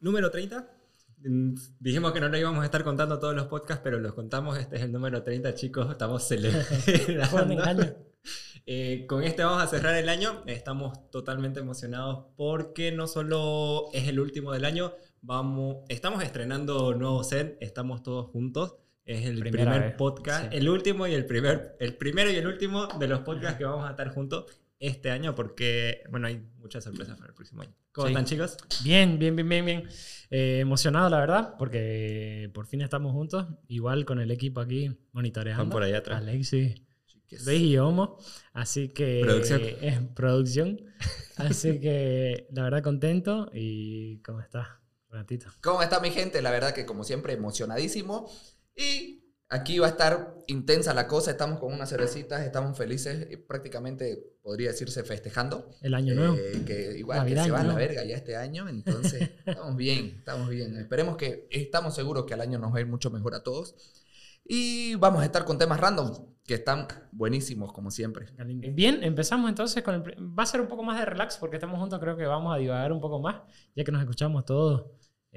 Número 30. Mm, Dijimos que no lo íbamos a estar contando todos los podcasts, pero los contamos. Este es el número 30, chicos. Estamos celebrando. Eh, con este vamos a cerrar el año. Estamos totalmente emocionados porque no solo es el último del año, vamos, estamos estrenando nuevo set, estamos todos juntos. Es el Primera primer vez, podcast, sí. el último y el primer, el primero y el último de los podcasts que vamos a estar juntos este año porque, bueno, hay muchas sorpresas para el próximo año. ¿Cómo Sí. están, chicos? Bien, bien, bien, bien, bien. Eh, emocionado, la verdad, porque por fin estamos juntos. Igual con el equipo aquí monitoreando. Están por ahí atrás. Alexis, Luis y Homo. Así que. Producción. Es producción. Así que, la verdad, contento. ¿Y cómo estás, Renatito? ¿Cómo está mi gente? La verdad que como siempre emocionadísimo. Y aquí va a estar intensa la cosa. Estamos con unas cervecitas, estamos felices. y prácticamente podría decirse festejando. El año nuevo. Eh, que igual Navidad, que se va a la verga ya este año. Entonces estamos bien, estamos bien. Esperemos que, estamos seguros que al año nos va a ir mucho mejor a todos. Y vamos a estar con temas random que están buenísimos como siempre. Bien, empezamos entonces con el... Va a ser un poco más de relax porque estamos juntos, creo que vamos a divagar un poco más, ya que nos escuchamos todos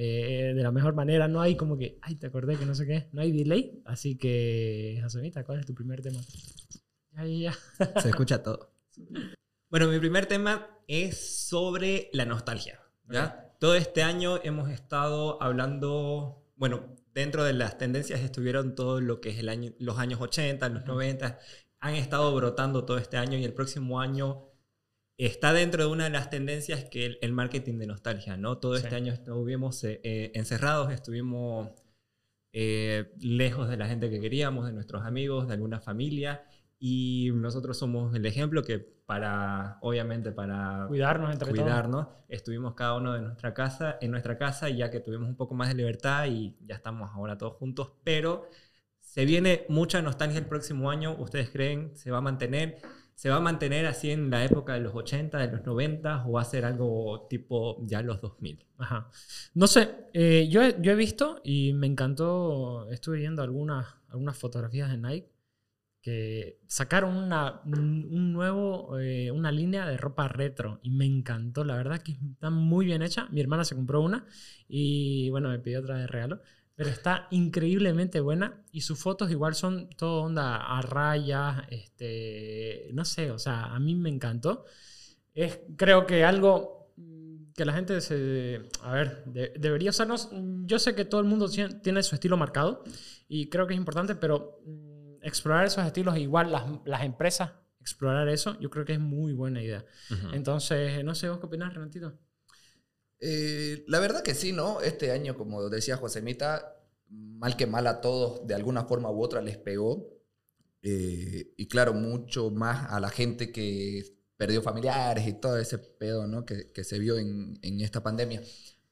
eh, de la mejor manera. No hay como que, ay, te acordé que no sé qué, no hay delay. Así que, Jasonita, ¿cuál es tu primer tema? Ya, ya, ya. Se escucha todo. Bueno, mi primer tema es sobre la nostalgia. ¿ya? Todo este año hemos estado hablando, bueno, dentro de las tendencias estuvieron todo lo que es el año, los años 80, los 90, han estado brotando todo este año y el próximo año está dentro de una de las tendencias que el, el marketing de nostalgia, ¿no? Todo Sí. este año estuvimos eh, eh, encerrados, estuvimos eh, lejos de la gente que queríamos, de nuestros amigos, de alguna familia. Y nosotros somos el ejemplo que para, obviamente, para Cuidarnos entre todos. cuidarnos, estuvimos cada uno de nuestra casa, en nuestra casa, ya que tuvimos un poco más de libertad y ya estamos ahora todos juntos. Pero se viene mucha nostalgia el próximo año. ¿Ustedes creen se va a mantener? ¿Se va a mantener así en la época de los 80, de los 90 o va a ser algo tipo ya los 2000? Ajá. No sé, eh, yo, he, yo he visto y me encantó, estuve viendo algunas, algunas fotografías de Nike que sacaron una, un nuevo, eh, una línea de ropa retro y me encantó, la verdad que está muy bien hecha. Mi hermana se compró una y bueno, me pidió otra de regalo, pero está increíblemente buena y sus fotos igual son todo onda a rayas, este, no sé, o sea, a mí me encantó. Es creo que algo que la gente se... A ver, de- debería usarnos... Yo sé que todo el mundo tien- tiene su estilo marcado y creo que es importante, pero mm, explorar esos estilos, igual las, las empresas, explorar eso, yo creo que es muy buena idea. Entonces, no sé, ¿vos qué opinás, Renatito? Eh, la verdad que sí, ¿no? Este año, como decía Josemita, mal que mal a todos, de alguna forma u otra les pegó. Eh, y claro, mucho más a la gente que perdió familiares y todo ese pedo, ¿no? Que, que se vio en, en esta pandemia.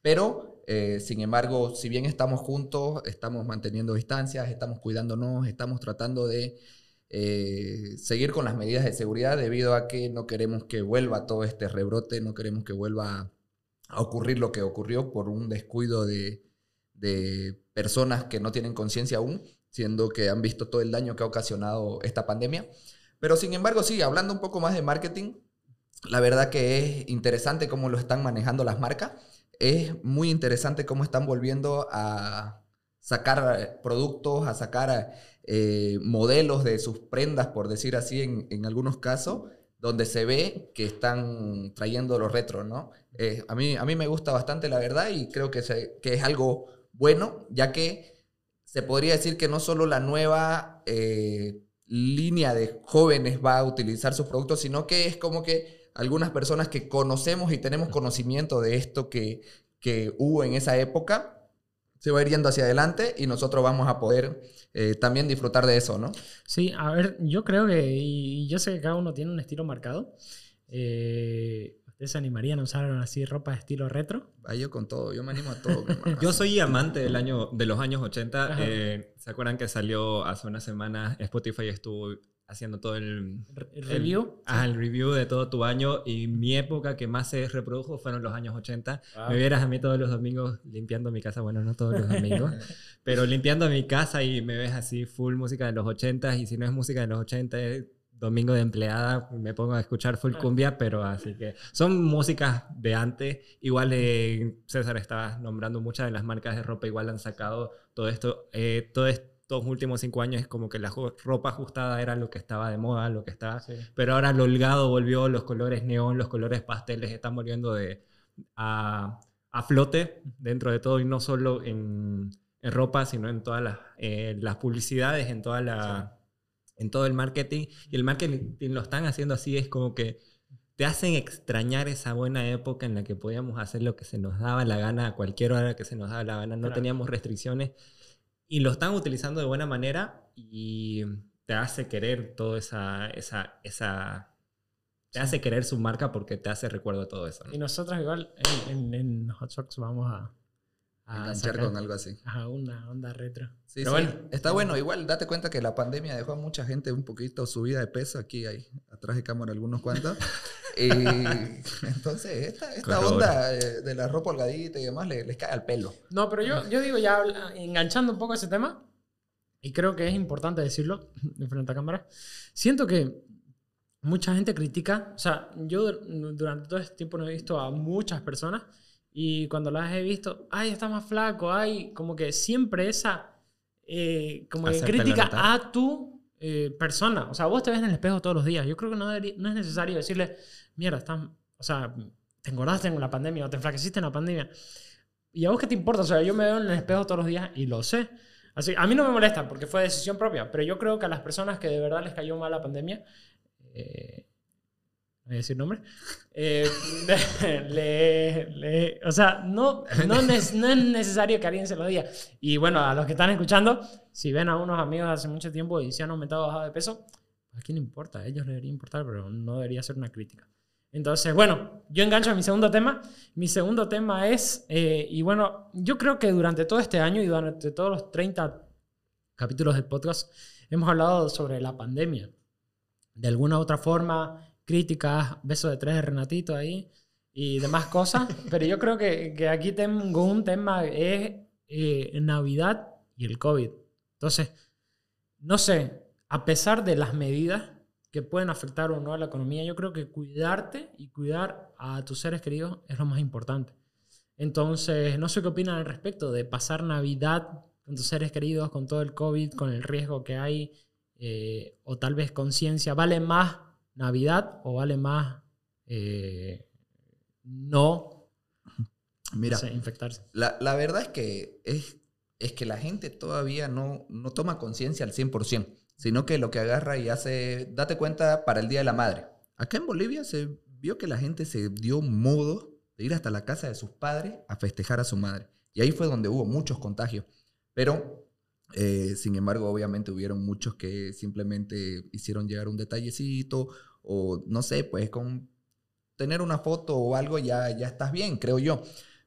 Pero, eh, sin embargo, si bien estamos juntos, estamos manteniendo distancias, estamos cuidándonos, estamos tratando de seguir con las medidas de seguridad debido a que no queremos que vuelva todo este rebrote, no queremos que vuelva a ocurrir lo que ocurrió por un descuido de, de personas que no tienen conciencia aún, siendo que han visto todo el daño que ha ocasionado esta pandemia. Pero sin embargo, sí, hablando un poco más de marketing, la verdad que es interesante cómo lo están manejando las marcas. Es muy interesante cómo están volviendo a sacar eh, productos, a sacar eh, modelos de sus prendas, por decir así, en, en algunos casos, donde se ve que están trayendo los retro, ¿no? Eh, a, mí, a mí me gusta bastante, la verdad, y creo que, que es algo bueno, ya que se podría decir que no solo la nueva eh, línea de jóvenes va a utilizar sus productos, sino que es como que algunas personas que conocemos y tenemos conocimiento de esto que, que hubo en esa época, se va a ir yendo hacia adelante y nosotros vamos a poder eh, también disfrutar de eso, ¿no? Sí, a ver, yo creo que, y yo sé que cada uno tiene un estilo marcado. Eh, ¿Ustedes se animarían a usar así ropa de estilo retro? Va yo con todo, yo me animo a todo. Yo soy amante del año, de los años 80. Ajá. eh, ¿Se acuerdan que salió hace unas semanas? Spotify estuvo haciendo todo el, Re- el- ¿Review? ah, el review de todo tu año y mi época que más se reprodujo fueron los años 80. Wow. Me vieras a mí todos los domingos limpiando mi casa, bueno, no todos los domingos, pero limpiando mi casa y me ves así full música de los 80 y si no es música de los 80 es domingo de empleada me pongo a escuchar full cumbia, pero así que son músicas de antes. Igual eh, César estaba nombrando muchas de las marcas de ropa, igual han sacado todo esto. Eh, todo estos últimos cinco años es como que la ropa ajustada era lo que estaba de moda, lo que estaba... Sí. Pero ahora lo holgado volvió, los colores neón, los colores pasteles están volviendo de, a, a flote dentro de todo y no solo en, en ropa, sino en todas las, eh, las publicidades, en, toda la, en todo el marketing. Y el marketing lo están haciendo así, es como que te hacen extrañar esa buena época en la que podíamos hacer lo que se nos daba la gana a cualquier hora que se nos daba la gana, no Claro. teníamos restricciones y lo están utilizando de buena manera y te hace querer toda esa, esa, esa, te hace querer su marca porque te hace recuerdo de todo eso. ¿no? Y nosotros igual en, en, en Hot Socks vamos a, a Enganchar sacar con algo así. ajá, una onda retro. Sí, Pero sí. bueno. Está bueno. Igual date cuenta que la pandemia dejó a mucha gente un poquito subida de peso. Aquí hay atrás de cámara algunos cuantos. y entonces, esta, esta onda eh, de la ropa holgadita y demás le- les cae al pelo. No, pero yo, yo digo ya enganchando un poco ese tema, y creo que es importante decirlo de frente a cámara, siento que mucha gente critica, o sea, yo dur- durante todo este tiempo no he visto a muchas personas y cuando las he visto, ay, está más flaco, ay, como que siempre esa, eh, como que crítica a tu eh, persona, o sea, vos te ves en el espejo todos los días, yo creo que no, debería- no es necesario decirle, mierda, estás, o sea, te engordaste en la pandemia o te enflaqueciste en la pandemia. ¿Y a vos qué te importa? O sea, yo me veo en el espejo todos los días y lo sé. Así, a mí no me molesta porque fue decisión propia, pero yo creo que a las personas que de verdad les cayó mal la pandemia, eh, voy a decir nombre, eh, le, o sea, no, no, nes- no es necesario que alguien se lo diga. Y bueno, a los que están escuchando, si ven a unos amigos hace mucho tiempo y se han aumentado o bajado de peso, ¿a quién le importa? A ellos les debería importar, pero no debería ser una crítica. Entonces, bueno, yo engancho a mi segundo tema. Mi segundo tema es, eh, y bueno, yo creo que durante todo este año y durante todos los 30 capítulos del podcast hemos hablado sobre la pandemia. De alguna u otra forma, críticas, beso de tres de Renatito ahí y demás cosas. Pero yo creo que, que aquí tengo un tema, es eh, Navidad y el COVID. Entonces, no sé, a pesar de las medidas que pueden afectar o no a la economía, yo creo que cuidarte y cuidar a tus seres queridos es lo más importante. Entonces, no sé qué opinan al respecto de pasar Navidad con tus seres queridos, con todo el COVID, con el riesgo que hay, eh, o tal vez conciencia. ¿Vale más Navidad o vale más eh, no Mira, infectarse? la, la verdad es que es, es que la gente todavía no, no toma conciencia al 100%, sino que lo que agarra y hace, date cuenta para el Día de la Madre. Acá en Bolivia se vio que la gente se dio modo de ir hasta la casa de sus padres a festejar a su madre. Y ahí fue donde hubo muchos contagios. Pero, eh, sin embargo, obviamente hubieron muchos que simplemente hicieron llegar un detallecito o no sé, pues con tener una foto o algo ya, ya estás bien, creo yo.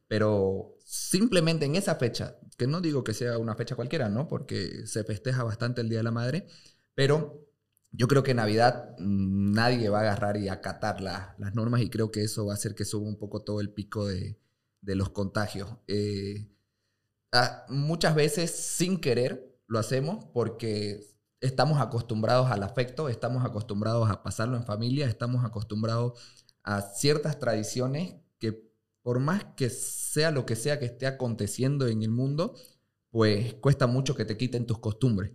Pero simplemente en esa fecha, que no digo que sea una fecha cualquiera, ¿no? Porque se festeja bastante el Día de la Madre, pero yo creo que en Navidad mm, nadie va a agarrar y acatar la- las normas y creo que eso va a hacer que suba un poco todo el pico de, de los contagios. Eh, ah, muchas veces sin querer lo hacemos porque estamos acostumbrados al afecto, estamos acostumbrados a pasarlo en familia, estamos acostumbrados a ciertas tradiciones que por más que sea lo que sea que esté aconteciendo en el mundo, pues cuesta mucho que te quiten tus costumbres.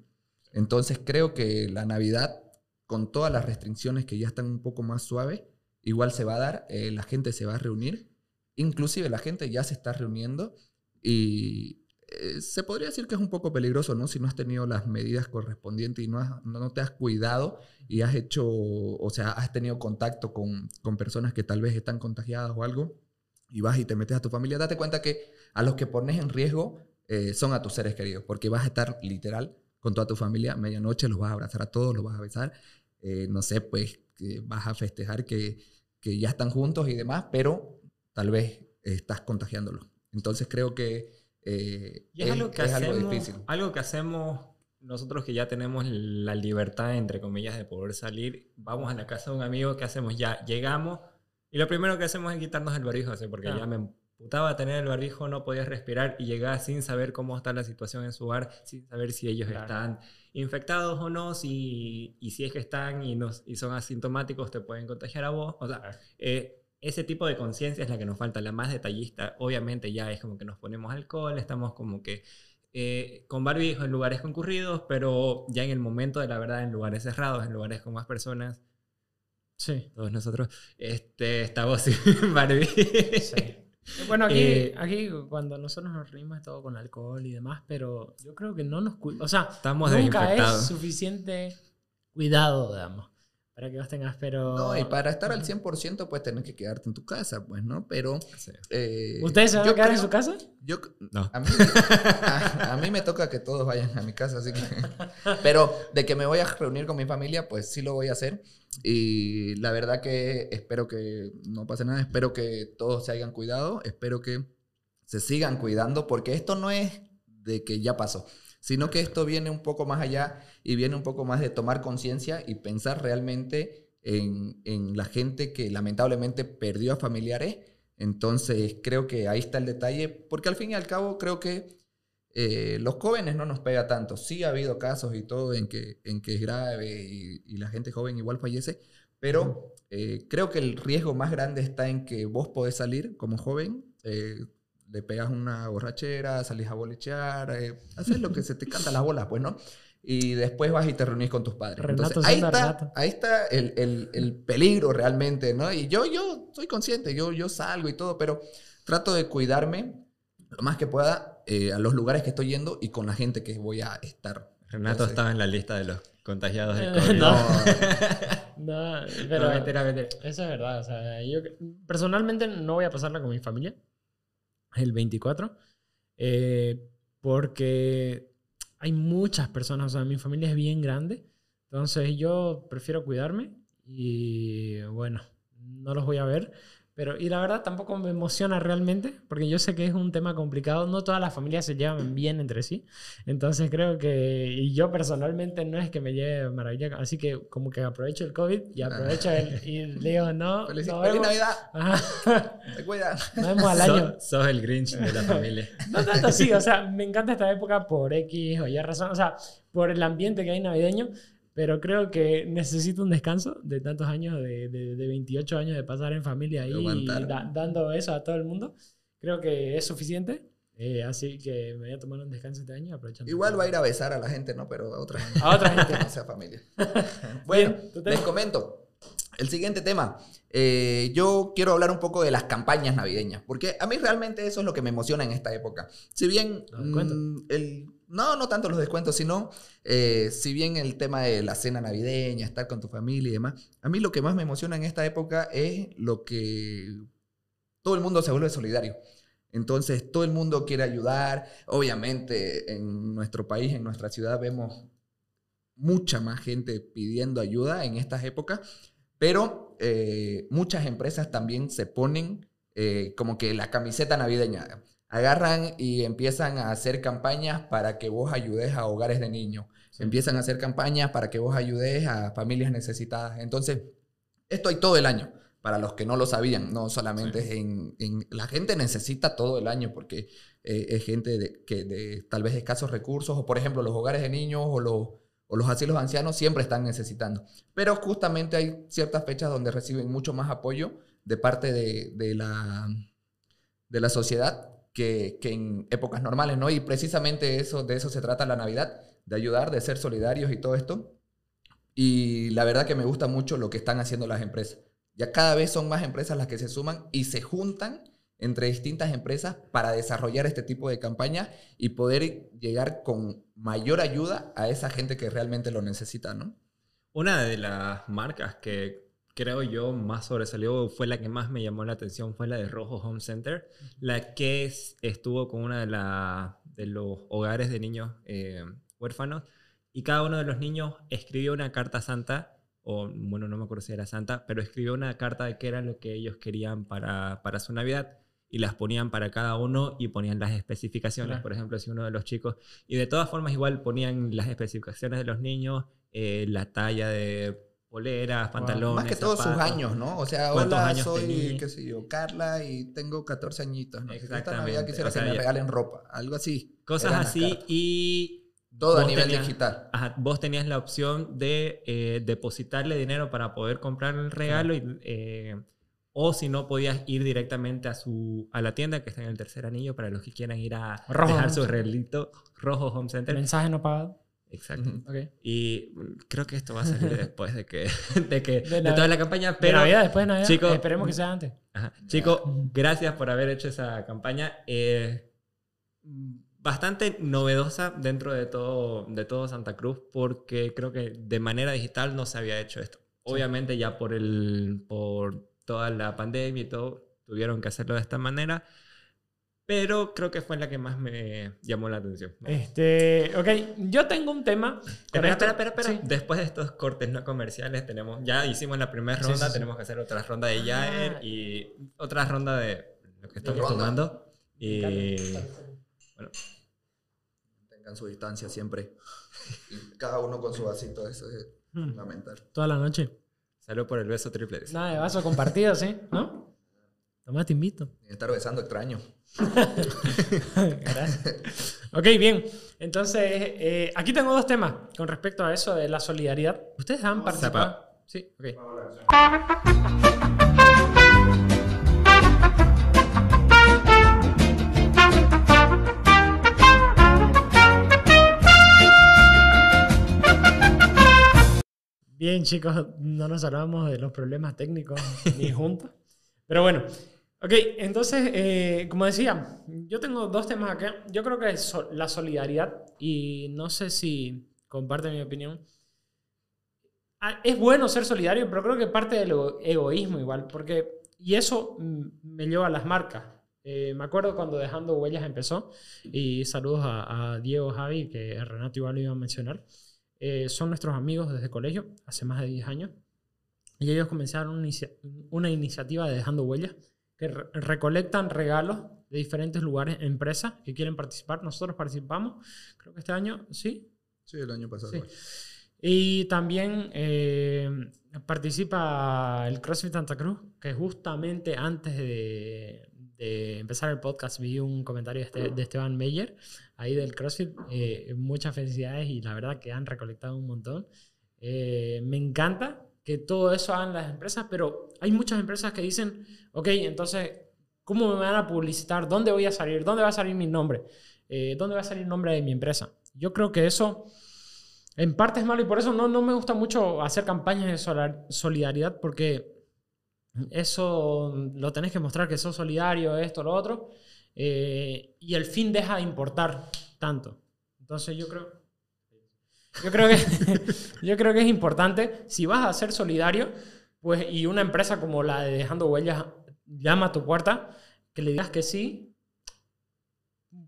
Entonces creo que la Navidad, con todas las restricciones que ya están un poco más suaves, igual se va a dar, eh, la gente se va a reunir, inclusive la gente ya se está reuniendo y eh, se podría decir que es un poco peligroso, ¿no? Si no has tenido las medidas correspondientes y no, no, te has cuidado y has hecho, o sea, has tenido contacto con, con personas que tal vez están contagiadas o algo, y vas y te metes a tu familia, date cuenta que a los que pones en riesgo eh, son a tus seres queridos, porque vas a estar literal con toda tu familia, medianoche los vas a abrazar a todos, los vas a besar, eh, no sé, pues que vas a festejar que, que ya están juntos y demás, pero tal vez estás contagiándolos. Entonces creo que eh, Y es, algo que hacemos, difícil. algo que hacemos nosotros que ya tenemos la libertad, entre comillas, de poder salir. Vamos a la casa de un amigo, ¿qué hacemos? Ya llegamos y lo primero que hacemos es quitarnos el barbijo, así, porque Claro. ya me putaba tener el barbijo, no podías respirar y llegabas sin saber cómo está la situación en su hogar, sin saber si ellos Claro. están infectados o no, si, y si es que están y, no, y son asintomáticos, te pueden contagiar a vos. O sea, eh, ese tipo de conciencia es la que nos falta, la más detallista. Obviamente ya es como que nos ponemos alcohol, estamos como que eh, con barbijo en lugares concurridos, pero ya en el momento de la verdad, en lugares cerrados, en lugares con más personas, Sí. todos nosotros, este, estamos sin barbijo. Sí. Bueno, aquí, Eh, aquí cuando nosotros nos reímos es todo con alcohol y demás, pero yo creo que no nos. O sea, Estamos nunca es suficiente cuidado, digamos, para que vos tengas, pero... No, y para estar al 100% pues tenés que quedarte en tu casa, pues, ¿no? Pero... Sí. eh, ¿Ustedes se van yo a quedar en creo- su casa? Yo, No. a, mí, a, a mí me toca que todos vayan a mi casa, así que... Pero de que me voy a reunir con mi familia, pues sí lo voy a hacer. Y la verdad que espero que no pase nada, espero que todos se hayan cuidado, espero que se sigan cuidando, porque esto no es de que ya pasó, sino que esto viene un poco más allá y viene un poco más de tomar conciencia y pensar realmente en, en la gente que lamentablemente perdió a familiares. Entonces creo que ahí está el detalle, porque al fin y al cabo creo que eh, los jóvenes no nos pega tanto. Sí ha habido casos y todo en que, en que es grave y, y la gente joven igual fallece, pero eh, creo que el riesgo más grande está en que vos podés salir como joven, eh, le pegas una borrachera, salís a bolichear, eh, haces lo que se te canta las bolas, pues, ¿no? Y después vas y te reunís con tus padres. Renato Entonces, ahí está, ahí está el, el- el peligro realmente, ¿no? Y yo, yo soy consciente, yo, yo salgo y todo, pero trato de cuidarme lo más que pueda eh, a los lugares que estoy yendo y con la gente que voy a estar. Renato Entonces- estaba en la lista de los contagiados de COVID. no. No, No, pero mentira, mentira. eso es verdad. O sea, yo personalmente no voy a pasarla con mi familia el 24 eh, porque hay muchas personas. O sea, mi familia es bien grande. Entonces yo prefiero cuidarme y bueno, no los voy a ver. Pero, y la verdad tampoco me emociona realmente, porque yo sé que es un tema complicado. No todas las familias se llevan bien entre sí. Entonces creo que, y yo personalmente no es que me lleve maravilla. Así que como que aprovecho el COVID y aprovecho el, y le digo, no, Feliz, nos feliz. Navidad, te cuidan. Nos vemos al año. Sos, sos el Grinch de la familia. No tanto así, o sea, me encanta esta época por X o Y razón, o sea, por el ambiente que hay navideño, pero creo que necesito un descanso de tantos años, de, de, de 28 años de pasar en familia ahí y da- dando eso a todo el mundo. Creo que es suficiente, eh, así que me voy a tomar un descanso este año aprovechando. Igual va a ir a besar a la gente, ¿no? Pero a otra gente. A otra gente. No sea familia. Bueno, Bien, les comento. El siguiente tema. Eh, yo quiero hablar un poco de las campañas navideñas, porque a mí realmente eso es lo que me emociona en esta época. Si bien Los descuentos. mm, el, no, no tanto los descuentos, sino eh, si bien el tema de la cena navideña, estar con tu familia y demás, a mí lo que más me emociona en esta época es lo que todo el mundo se vuelve solidario. Entonces, todo el mundo quiere ayudar. Obviamente, en nuestro país, en nuestra ciudad, vemos mucha más gente pidiendo ayuda en estas épocas, pero eh, muchas empresas también se ponen eh, como que la camiseta navideña. Agarran y empiezan a hacer campañas para que vos ayudes a hogares de niños. Empiezan a hacer campañas para que vos ayudes a familias necesitadas. Entonces, esto hay todo el año. Para los que no lo sabían, no solamente es en, en- La gente necesita todo el año porque eh, es gente de, que de tal vez escasos recursos, o por ejemplo los hogares de niños o los, o los asilos ancianos siempre están necesitando. Pero justamente hay ciertas fechas donde reciben mucho más apoyo de parte de, de la, de la sociedad que, en épocas normales, ¿no? Y precisamente eso, de eso se trata la Navidad, de ayudar, de ser solidarios y todo esto. Y la verdad que me gusta mucho lo que están haciendo las empresas. Ya cada vez son más empresas las que se suman y se juntan entre distintas empresas para desarrollar este tipo de campañas y poder llegar con mayor ayuda a esa gente que realmente lo necesita, ¿no? Una de las marcas que creo yo más sobresalió fue la que más me llamó la atención, fue la de Rojo Home Center, la que es- estuvo con una de, la- de los hogares de niños eh, huérfanos y cada uno de los niños escribió una carta santa, o bueno, no me acuerdo si era santa, pero escribió una carta de qué era lo que ellos querían para, para su Navidad y las ponían para cada uno y ponían las especificaciones, Claro. por ejemplo, si uno de los chicos, y de todas formas igual ponían las especificaciones de los niños, eh, la talla de poleras, pantalones. Más que todos sus años, ¿no? O sea, ¿Cuántos hola, años soy, tenía? qué sé yo, Carla y tengo 14 añitos, ¿no? Esta Exactamente, Navidad quisiera o sea, que me ya- regalen ropa, algo así. Cosas así y Todo a nivel tenías- digital. Ajá, vos tenías la opción de eh, depositarle dinero para poder comprar el regalo y, eh, o si no podías ir directamente a su a la tienda que está en el tercer anillo para los que quieran ir a Rojo dejar Home su regalito rojo home center Mensaje no pagado. Exacto Ujú. Ok. y creo que esto va a salir después de que de que De de, toda la campaña De pero Navidad, después de Navidad. chicos, Esperemos que sea antes. Ajá. Chico, gracias por haber hecho esa campaña. Eh, bastante novedosa dentro de todo, de todo Santa Cruz, porque creo que de manera digital no se había hecho esto. Obviamente ya por, el, por toda la pandemia y todo, tuvieron que hacerlo de esta manera, pero creo que fue la que más me llamó la atención. Este, ok, yo tengo un tema. Espera, espera, espera, espera. Sí. Después de estos cortes no comerciales, tenemos, ya hicimos la primera ronda, sí, sí. tenemos que hacer otra ronda de Jair Ah. y otra ronda de lo que estamos tomando. Y bueno, Tengan su distancia siempre. Y cada uno con su vasito, eso es Hmm. fundamental. Toda la noche. salud por el beso triple. Nada de vaso compartido, ¿sí? ¿No? Toma, te invito. Estar besando extraño. Gracias. Ok, bien. Entonces, eh, aquí tengo dos temas con respecto a eso de la solidaridad. ¿Ustedes han participado? Sí, ok. Bien, chicos, no nos hablamos de los problemas técnicos ni juntos. Pero bueno, ok, entonces, eh, como decía, yo tengo dos temas acá. Yo creo que so- la solidaridad, y no sé si comparte mi opinión, Ah, es bueno ser solidario, pero creo que parte del ego- egoísmo igual, porque, y eso mm, me lleva a las marcas. Eh, me acuerdo cuando Dejando Huellas empezó, y saludos a, a Diego, Javi, que Renato igual lo iba a mencionar. Eh, son nuestros amigos desde colegio, hace más de 10 años. Y ellos comenzaron una, inicia- una iniciativa de Dejando Huellas, que re- recolectan regalos de diferentes lugares, empresas que quieren participar. Nosotros participamos, creo que este año, sí. Sí, el año pasado. Sí. Y también eh, participa el CrossFit Santa Cruz, que justamente antes de, de empezar el podcast vi un comentario de, este- de Esteban Meyer, ahí del CrossFit. Eh, muchas felicidades y la verdad que han recolectado un montón. Eh, me encanta que todo eso hagan las empresas, pero hay muchas empresas que dicen, ok, entonces, ¿cómo me van a publicitar? ¿Dónde voy a salir? ¿Dónde va a salir mi nombre? Eh, ¿Dónde va a salir el nombre de mi empresa? Yo creo que eso en parte es malo y por eso no, no me gusta mucho hacer campañas de solidaridad porque eso lo tenés que mostrar que sos solidario, esto, lo otro, eh, y el fin deja de importar tanto. Entonces yo creo, yo creo que, yo creo que es importante, si vas a ser solidario, pues, y una empresa como la de Dejando Huellas llama a tu puerta, que le digas que sí,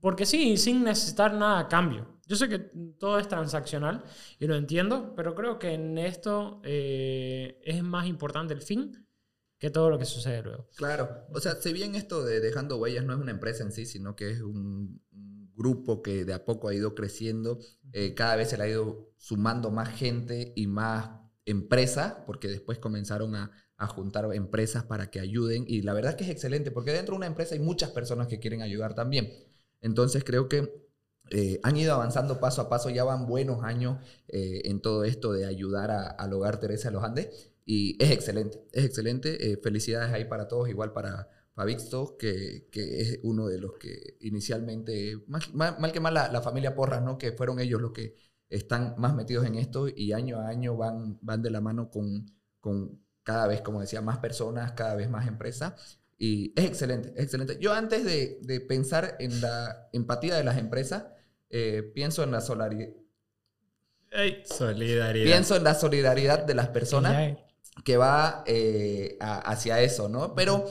porque sí, sin necesitar nada a cambio. Yo sé que todo es transaccional y lo entiendo, pero creo que en esto eh, es más importante el fin que todo lo que sucede luego. Claro, o sea, si bien esto de Dejando Huellas no es una empresa en sí, sino que es un, grupo que de a poco ha ido creciendo, eh, cada vez se le ha ido sumando más gente y más empresas, porque después comenzaron a, a juntar empresas para que ayuden, y la verdad que es excelente, porque dentro de una empresa hay muchas personas que quieren ayudar también. Entonces creo que eh, han ido avanzando paso a paso, ya van buenos años eh, en todo esto de ayudar a- al hogar Teresa de los Andes. Y es excelente, es excelente. Eh, felicidades ahí para todos, igual para Fabixto, que, que es uno de los que inicialmente, más- mal, mal que mal la, la familia Porras, ¿no? que fueron ellos los que están más metidos en esto y año a año van, van de la mano con, con cada vez, como decía, más personas, cada vez más empresas. Y es excelente, es excelente. Yo antes de, de pensar en la empatía de las empresas, eh, pienso en la solidaridad. Solidaridad. Pienso en la solidaridad de las personas Ya, que va eh, a- hacia eso, ¿no? Pero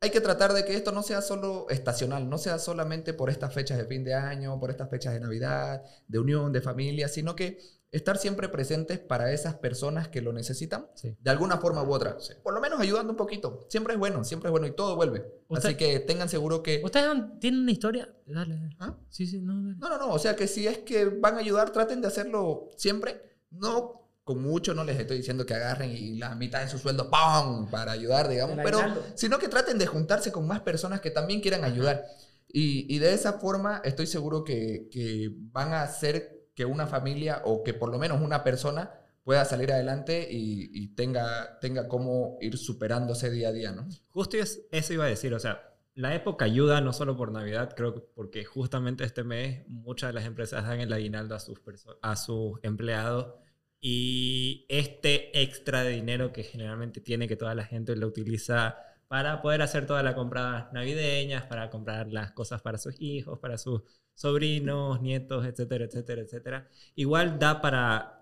hay que tratar de que esto no sea solo estacional, no sea solamente por estas fechas de fin de año, por estas fechas de Navidad, de unión, de familia, sino que estar siempre presentes para esas personas que lo necesitan, Sí. de alguna forma u otra. Por lo menos ayudando un poquito. Siempre es bueno, siempre es bueno y todo vuelve. Así que tengan seguro que... ¿Ustedes tienen una historia? Dale, dale. ¿Ah? Sí, sí, no, dale. No, no, no. O sea que si es que van a ayudar, traten de hacerlo siempre. No con mucho no les estoy diciendo que agarren y la mitad de su sueldo ¡pum! para ayudar, digamos, pero sino que traten de juntarse con más personas que también quieran ayudar. Y, y de esa forma estoy seguro que, que van a hacer que una familia o que por lo menos una persona pueda salir adelante y, y tenga, tenga cómo ir superándose día a día, ¿no? Justo es- eso iba a decir, o sea, la época ayuda no solo por Navidad, creo que porque justamente este mes muchas de las empresas dan el aguinaldo a sus, a sus empleados y este extra de dinero que generalmente tiene que toda la gente lo utiliza para poder hacer todas las compras navideñas, para comprar las cosas para sus hijos, para sus sobrinos, nietos, etcétera, etcétera, etcétera. Igual da para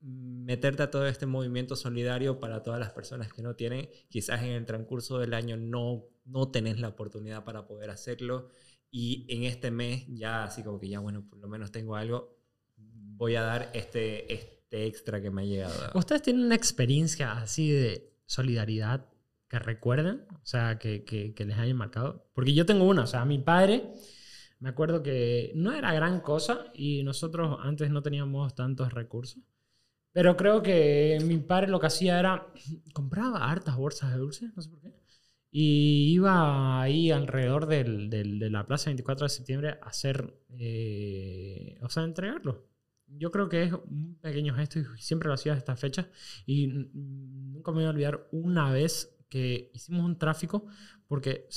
meterte a todo este movimiento solidario para todas las personas que no tienen. Quizás en el transcurso del año no, no tenés la oportunidad para poder hacerlo y en este mes ya así como que ya bueno, por lo menos tengo algo, voy a dar este, este extra que me ha llegado. ¿Ustedes tienen una experiencia así de solidaridad que recuerden? O sea, que, que, les hayan marcado. Porque yo tengo una, o sea, mi padre, me acuerdo que no era gran cosa y nosotros antes no teníamos tantos recursos. Pero creo que mi padre lo que hacía era, compraba hartas bolsas de dulce, no sé por qué. Y iba ahí alrededor del- de la plaza 24 de septiembre a hacer, eh, o sea, entregarlo. Yo creo que es un pequeño gesto y siempre lo hacía a estas fechas. Y nunca me voy a olvidar una vez que hicimos un tráfico porque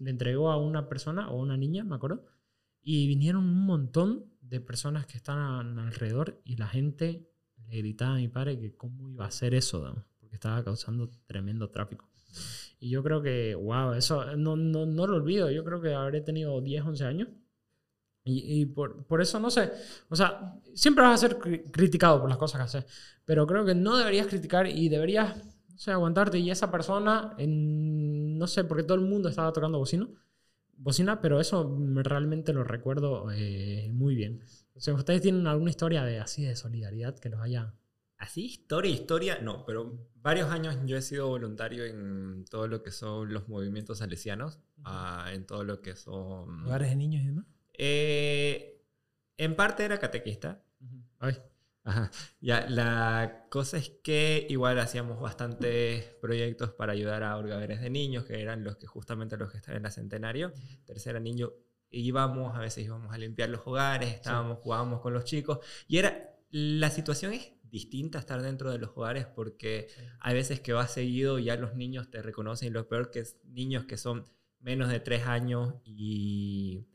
le entregó a una persona o a una niña, me acuerdo, y vinieron un montón de personas que estaban alrededor y la gente le gritaba a mi padre que cómo iba a hacer eso, porque estaba causando tremendo tráfico. Y yo creo que, wow, eso no, no, no lo olvido. Yo creo que habré tenido 10, 11 años. Y, y por, por eso, no sé, o sea, siempre vas a ser cri- criticado por las cosas que haces, pero creo que no deberías criticar y deberías, no sé, aguantarte. Y esa persona, en, no sé, porque todo el mundo estaba tocando bocina, bocina pero eso me- realmente lo recuerdo eh, muy bien. O sea, ¿ustedes tienen alguna historia de así de solidaridad que los haya... Así, historia, historia, no, pero varios años yo he sido voluntario en todo lo que son los movimientos salesianos, ah, en todo lo que son... de niños y demás? Eh, en parte era catequista. Ay, Ajá. Ya, la cosa es que igual hacíamos bastantes proyectos para ayudar a hurgaderes de niños, que eran los que justamente los que estaban en la Centenario. Tercera niño, íbamos, a veces íbamos a limpiar los hogares, estábamos, jugábamos con los chicos. Y era, la situación es distinta estar dentro de los hogares porque hay veces que vas seguido y ya los niños te reconocen y lo peor que es niños que son menos de tres años y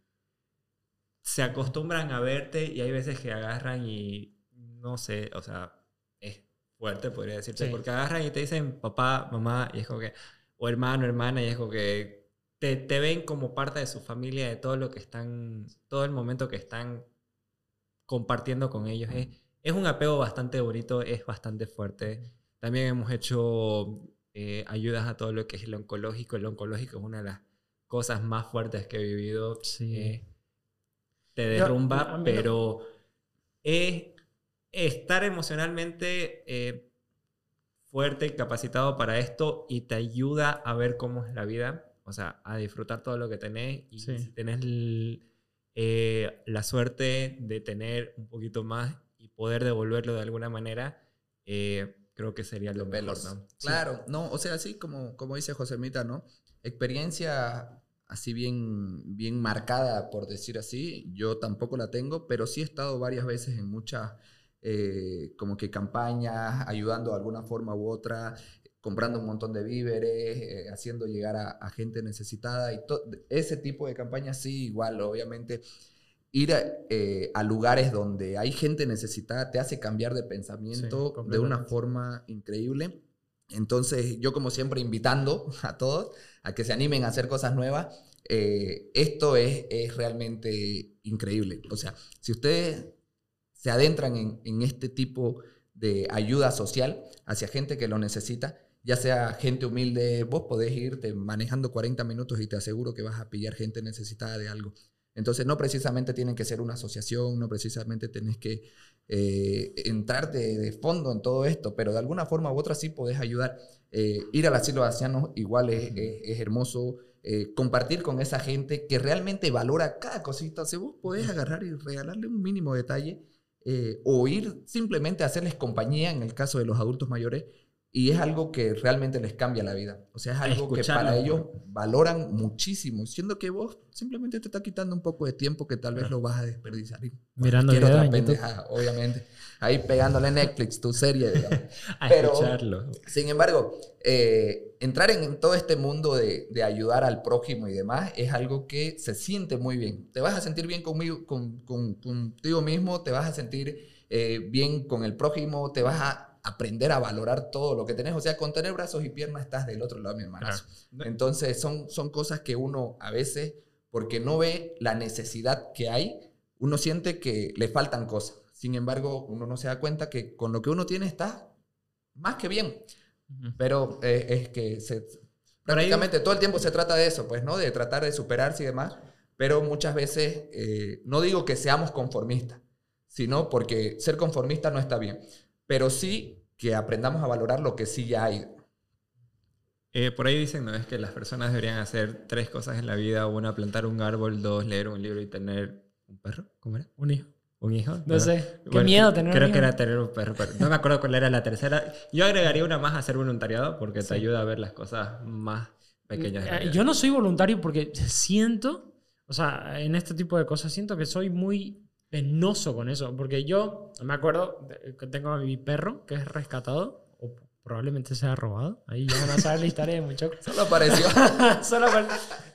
se acostumbran a verte y hay veces que agarran y no sé, o sea, es fuerte podría decirte, Sí. porque agarran y te dicen papá, mamá y es como que, o hermano, hermana y es como que te, te ven como parte de su familia, de todo lo que están, todo el momento que están compartiendo con ellos. Es, es un apego bastante bonito, es bastante fuerte. También hemos hecho eh, ayudas a todo lo que es el oncológico. El oncológico es una de las cosas más fuertes que he vivido. Sí. Eh, te derrumba, no- pero es estar emocionalmente eh, fuerte, capacitado para esto y te ayuda a ver cómo es la vida, o sea, a disfrutar todo lo que tenés y Sí. si tenés el- eh, la suerte de tener un poquito más y poder devolverlo de alguna manera, eh, creo que sería lo Los mejor. ¿no? Claro, no, o sea, así como, como dice Josemita, ¿no? Experiencia así bien, bien marcada, por decir así, yo tampoco la tengo, pero sí he estado varias veces en muchas, eh, como que campañas, ayudando de alguna forma u otra, comprando un montón de víveres, eh, haciendo llegar a, a gente necesitada y ese tipo de campañas sí, igual, obviamente. Ir a, eh, a lugares donde hay gente necesitada te hace cambiar de pensamiento de una forma increíble. Entonces, yo como siempre invitando a todos a que se animen a hacer cosas nuevas, eh, esto es, es realmente increíble. O sea, si ustedes se adentran en, en este tipo de ayuda social hacia gente que lo necesita, ya sea gente humilde, vos podés irte manejando 40 minutos y te aseguro que vas a pillar gente necesitada de algo. Entonces, no precisamente tienen que ser una asociación, no precisamente tenés que eh, entrar de, fondo en todo esto, pero de alguna forma u otra sí podés ayudar. Eh, ir al asilo de ancianos igual es, es- es hermoso. eh, compartir con esa gente que realmente valora cada cosita. Si vos podés agarrar y regalarle un mínimo detalle, eh, o ir simplemente a hacerles compañía en el caso de los adultos mayores y es algo que realmente les cambia la vida. O sea, es algo que para ellos valoran muchísimo, siendo que vos simplemente te está quitando un poco de tiempo que tal vez lo vas a desperdiciar. Y Mirando otra pendejada, obviamente. Ahí pegándole Netflix, tu serie. A Pero- escucharlo. Sin embargo, eh, entrar en todo este mundo de, de ayudar al prójimo y demás es algo que se siente muy bien. Te vas a sentir bien conmigo, con, con- contigo mismo, te vas a sentir eh, bien con el prójimo, te vas a aprender a valorar todo lo que tenés. O sea, con tener brazos y piernas estás del otro lado, mi hermanazo. Entonces, son, son cosas que uno a veces, porque no ve la necesidad que hay, uno siente que le faltan cosas. Sin embargo, uno no se da cuenta que con lo que uno tiene está más que bien. Pero eh, es que se, ahí- prácticamente todo el tiempo se trata de eso, pues, ¿no? De tratar de superarse y demás. Pero muchas veces, eh, no digo que seamos conformistas, sino porque ser conformista no está bien. Pero sí que aprendamos a valorar lo que sí ya hay. Eh, por ahí dicen, ¿no? Es que las personas deberían hacer tres cosas en la vida. Una, plantar un árbol. Dos, leer un libro y tener un perro. ¿Cómo era? Un hijo. ¿Un hijo? No Bueno, sé. Qué bueno, miedo tener Creo un que hijo. era tener un perro, pero no me acuerdo cuál era la tercera. Yo agregaría una más a hacer voluntariado porque te Sí. ayuda a ver las cosas más pequeñas. Eh. Yo no soy voluntario porque siento, o sea, en este tipo de cosas siento que soy muy penoso con eso. Porque yo me acuerdo que tengo a mi perro que es rescatado, o probablemente sea robado. Ahí ya van a saber la historia de mucho. Solo apareció. Solo por-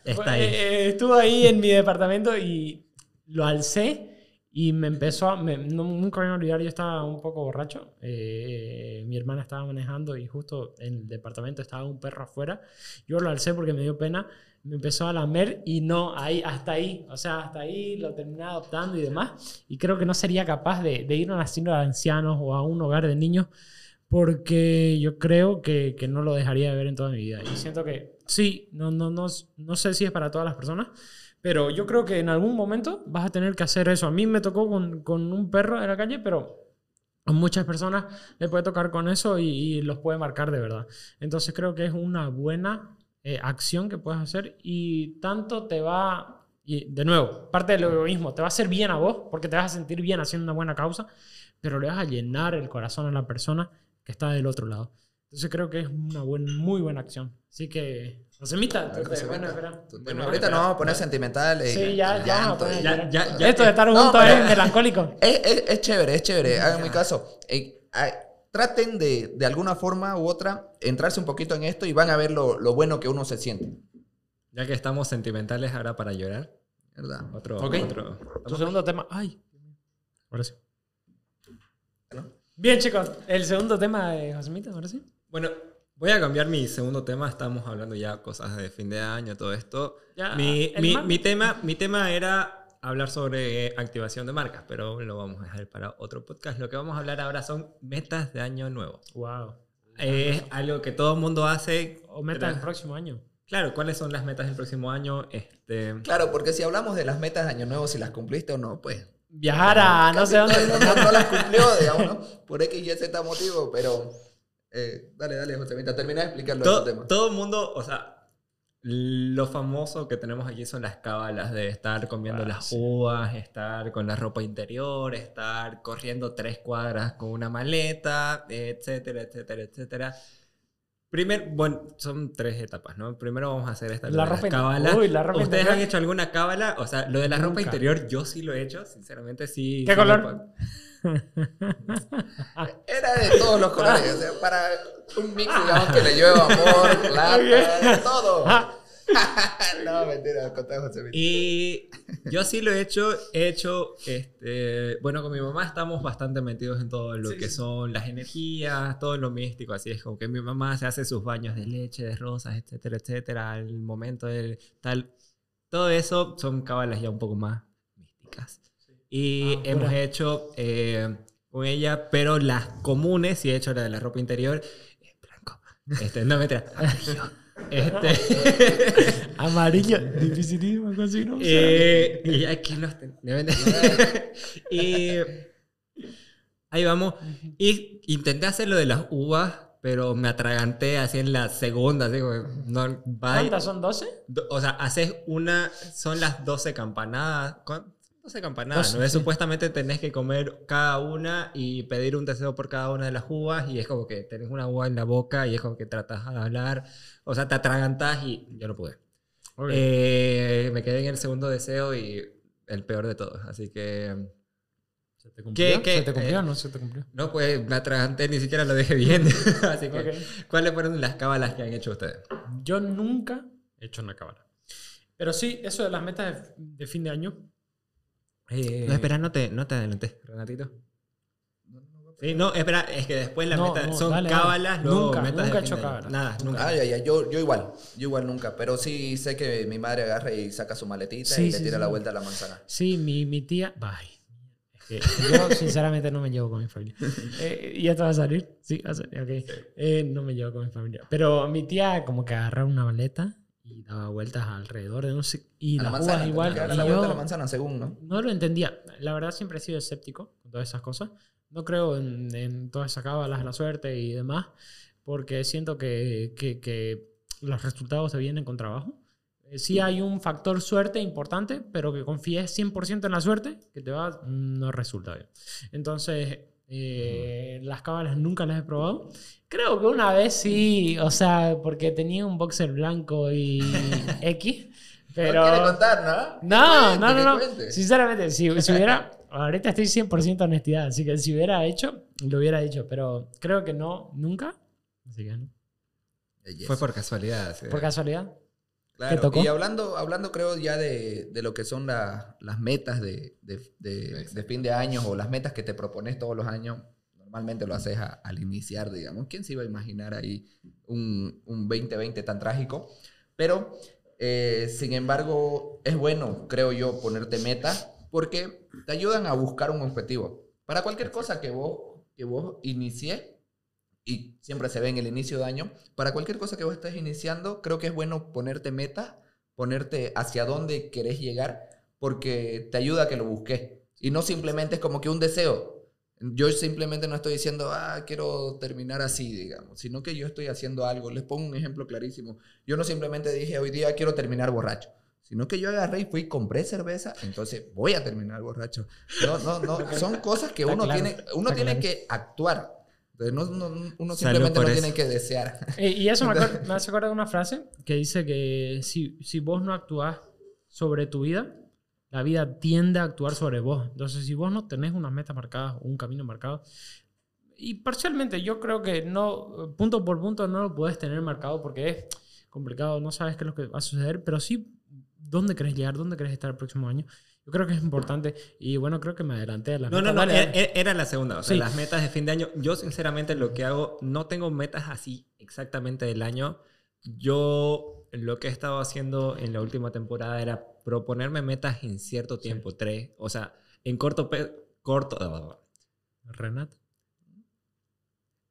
Está ahí. eh, estuvo ahí en mi departamento y lo alcé y me empezó a... me- no- nunca voy a olvidar, yo estaba un poco borracho. eh, mi hermana estaba manejando y justo en el departamento estaba un perro afuera. Yo lo alcé porque me dio pena. Me empezó a lamer y no, ahí, hasta ahí. O sea, hasta ahí lo terminé adoptando y demás. Y creo que no sería capaz de, de ir a un asilo de ancianos o a un hogar de niños porque yo creo que, que no lo dejaría de ver en toda mi vida. Y siento que sí, no, no, no, no sé si es para todas las personas, pero yo creo que en algún momento vas a tener que hacer eso. A mí me tocó con, con un perro en la calle, pero a muchas personas le puede tocar con eso y, y los puede marcar de verdad. Entonces creo que es una buena eh, acción que puedes hacer y tanto te va, y de nuevo, parte del egoísmo, te va a hacer bien a vos porque te vas a sentir bien haciendo una buena causa, pero le vas a llenar el corazón a la persona que está del otro lado. Entonces creo que es una buen, muy buena acción. Así que, Josemita, ver, Josemita. bueno, espera. Bueno, ahorita espera, nos vamos a poner espera. sentimentales. Sí, ya, ya, llanto, Ya- ya- ya- Esto de estar No, juntos es melancólico. Es, es- es chévere, es chévere. Hagan mi caso. Eh, traten de, de alguna forma u otra, entrarse un poquito en esto y van a ver lo, lo bueno que uno se siente. Ya que estamos sentimentales ahora para llorar. ¿Verdad? Otro, Ok. otro. Tu segundo tema. Ay. Ahora sí. Bueno. Bien, chicos. El segundo tema de Josemita, ahora sí. Bueno, voy a cambiar mi segundo tema. Estamos hablando ya cosas de fin de año, todo esto. Ya, mi, mi- mi tema, mi tema era hablar sobre activación de marcas, pero lo vamos a dejar para otro podcast. Lo que vamos a hablar ahora son metas de año nuevo. Wow. Es algo que todo el mundo hace. O meta el Tra- próximo año. Claro, ¿cuáles son las metas del próximo año? Este, Claro, porque si hablamos de las metas de Año Nuevo, si las cumpliste o no, pues. Viajar a no sé dónde. todo el mundo no las cumplió, digamos, ¿no? Por X y Z motivo, pero. eh, dale, dale, José, mientras termina de explicarlo todo, este tema. todo el mundo, o sea, lo famoso que tenemos aquí son las cábalas de estar comiendo Ah, las sí. uvas, estar con la ropa interior, estar corriendo tres cuadras con una maleta, etcétera, etcétera, etcétera. Primero, bueno, son tres etapas, ¿no? Primero vamos a hacer esta La ropa cábalas. Uy, la ropa ¿Ustedes interior. han hecho alguna cábala? O sea, lo de la ropa interior yo sí lo he hecho, sinceramente sí. ¿Qué color? Era de todos los colores, o sea, para un mix, digamos, que le llueva amor, plata, de todo. No, mentira, contá, José. Y yo sí lo he hecho, he hecho, este, bueno, con mi mamá estamos bastante metidos en todo lo Sí, que sí. son las energías, todo lo místico, así es como que mi mamá se hace sus baños de leche, de rosas, etcétera, etcétera, al momento del tal, todo eso son cábalas ya un poco más místicas. Y Ah, hemos hecho eh, con ella, pero las comunes, sí he hecho la de la ropa interior, en blanco. Este, no, mentira, amarillo. Este... Amarillo, dificilísimo, algo así, ¿no? Eh, y aquí los y ahí vamos. Y intenté hacer lo de las uvas, pero me atraganté así en la segunda. Así, no, ¿Cuántas son 12? O sea, haces una, son las 12 campanadas. ¿Cuántas? 12 campanadas. ¿no? Supuestamente tenés que comer cada una y pedir un deseo por cada una de las uvas y es como que tenés una uva en la boca y es como que tratas de hablar, o sea, te atragantás y yo no pude. Okay. Eh, me quedé en el segundo deseo y el peor de todos, así que... ¿Se te cumplió? ¿Qué, qué? ¿Se te cumplió eh, no se te cumplió? No, pues me atraganté, ni siquiera lo dejé bien. así que, okay. ¿cuáles fueron las cábalas que han hecho ustedes? Yo nunca he hecho una cábala. Pero sí, eso de las metas de, de fin de año, eh, No, espera, no te, no te adelantes, Renatito. Sí, no, espera, es que después las No, metas no, son dale, dale. cábalas, luego Nunca, metas nunca he hecho de año. cábala. Nada, nunca. Ah, ya, ya, yo, yo igual, yo igual nunca, pero sí sé que mi madre agarra y saca su maletita Sí, y le tira sí. la vuelta a la manzana. Sí, mi, mi tía. Bye. Es que yo, sinceramente, no me llevo con mi familia. Eh, ¿Y esto va a salir? Sí, va a salir. Ok. Eh, no me llevo con mi familia. Pero mi tía, como que agarraba una baleta y daba vueltas alrededor de no sé. Y A la manzana, uvas igual. la yo vuelta a la manzana según, ¿no? no lo entendía. La verdad, siempre he sido escéptico con todas esas cosas. No creo en, en todas esas cábalas de la suerte y demás. Porque siento que, que, que los resultados te vienen con trabajo. Eh, Sí hay un factor suerte importante, pero que confíes 100% en la suerte, que te va, no resulta bien. Entonces, eh, las cábalas nunca las he probado. Creo que una vez sí, o sea, porque tenía un boxer blanco y X, pero... No quiere contar, ¿no? No, no, cuente, no, no. cuente. Sinceramente, si, si hubiera... Ahorita estoy 100% honestidad, así que si hubiera hecho, lo hubiera dicho, pero creo que no, nunca. Así que no. Yes. Fue por casualidad. sí. Por casualidad. Claro, tocó? y hablando, hablando creo ya de, de lo que son la- las metas de, de- de- fin de año o las metas que te propones todos los años, normalmente lo haces a- al iniciar, digamos. ¿Quién se iba a imaginar ahí un, un 2020 tan trágico? Pero, eh, sin embargo, es bueno, creo yo, ponerte metas porque te ayudan a buscar un objetivo. Para cualquier cosa que vos, que vos inicies, y siempre se ve en el inicio de año, para cualquier cosa que vos estés iniciando, creo que es bueno ponerte metas, ponerte hacia dónde querés llegar, porque te ayuda a que lo busques. Y no simplemente es como que un deseo. Yo simplemente no estoy diciendo, ah, quiero terminar así, digamos, sino que yo estoy haciendo algo. Les pongo un ejemplo clarísimo. Yo no simplemente dije, hoy día quiero terminar borracho, sino que yo agarré y fui y compré cerveza, entonces voy a terminar borracho. No, no, no, son cosas que uno claro, tiene, uno tiene claro. que actuar. Entonces, no, no- uno simplemente no eso. tiene que desear. Eh, y eso me, acuer- me hace acordar de una frase que dice que si, si vos no actuás sobre tu vida, la vida tiende a actuar sobre vos. Entonces, si vos no tenés unas metas marcadas o un camino marcado, y parcialmente yo creo que no, punto por punto no lo puedes tener marcado porque es complicado, no sabes qué es lo que va a suceder, pero sí dónde querés llegar, dónde querés estar el próximo año. Yo creo que es importante y bueno, creo que me adelanté a las No, no, metas. no, Dale, era, dale. era la segunda. O sea, Sí. las metas de fin de año. Yo, sinceramente, lo que hago, no tengo metas así exactamente del año. Yo lo que he estado haciendo en la última temporada era proponerme metas en cierto tiempo, tres. O sea, en corto, corto, Renat.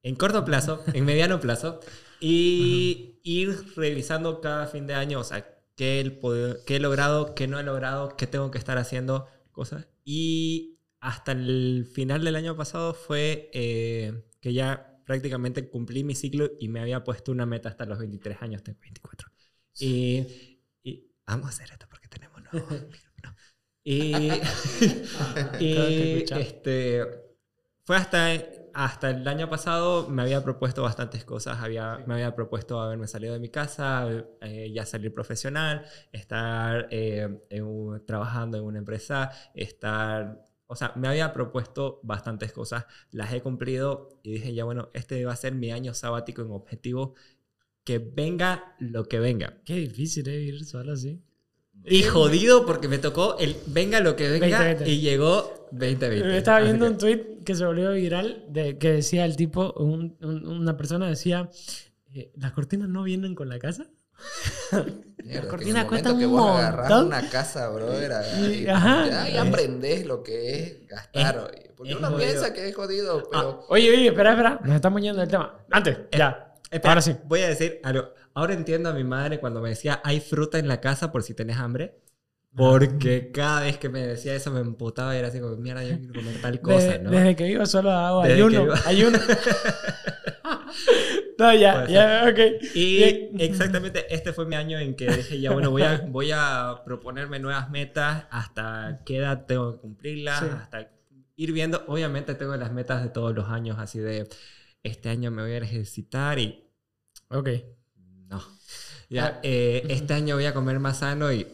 en corto plazo, en mediano plazo, y ir revisando cada fin de año, o sea, qué, el poder- qué he logrado, qué no he logrado, qué tengo que estar haciendo, cosas. Y hasta el final del año pasado fue eh, que ya prácticamente cumplí mi ciclo y me había puesto una meta hasta los 23 años, tengo 24. Y, y vamos a hacer esto porque tenemos nuevo micrófono. Y, y este, fue hasta, hasta el año pasado, me había propuesto bastantes cosas. Había, me había propuesto haberme salido de mi casa, eh, ya salir profesional, estar eh, en un- trabajando en una empresa, estar... O sea, me había propuesto bastantes cosas, las he cumplido y dije, ya bueno, este va a ser mi año sabático en objetivo, que venga lo que venga. Qué difícil, ¿eh? Vivir solo así. Y jodido porque me tocó el venga lo que venga 2020. y llegó 2020. Estaba viendo que- un tweet que se volvió viral de que decía el tipo, un- un- una persona decía, eh, ¿las cortinas no vienen con la casa? Mierda, que cortinas cuestan que un vos montón. una casa, brother, Y- y, ajá. ya, ya aprendés lo que es gastar. oye. Porque es uno jodido. piensa que es jodido, pero... Oye, oye, espera, espera, nos estamos yendo del tema. Antes, ya. Espera, Ahora sí. Voy a decir algo. Ahora entiendo a mi madre cuando me decía, hay fruta en la casa por si tenés hambre. Porque cada vez que me decía eso me emputaba y era así como, mierda, yo quiero comer tal cosa, Desde, ¿no? desde que vivo solo hago Desde ayuno. vivo- ayuno. No, ya, ya, ok. Y Bien. exactamente este fue mi año en que dije, ya bueno, voy a, voy a proponerme nuevas metas, hasta qué edad tengo que cumplirlas, Sí. hasta ir viendo, obviamente tengo las metas de todos los años, así de, este año me voy a ejercitar y Ok. No. Ya, eh, este año voy a comer más sano y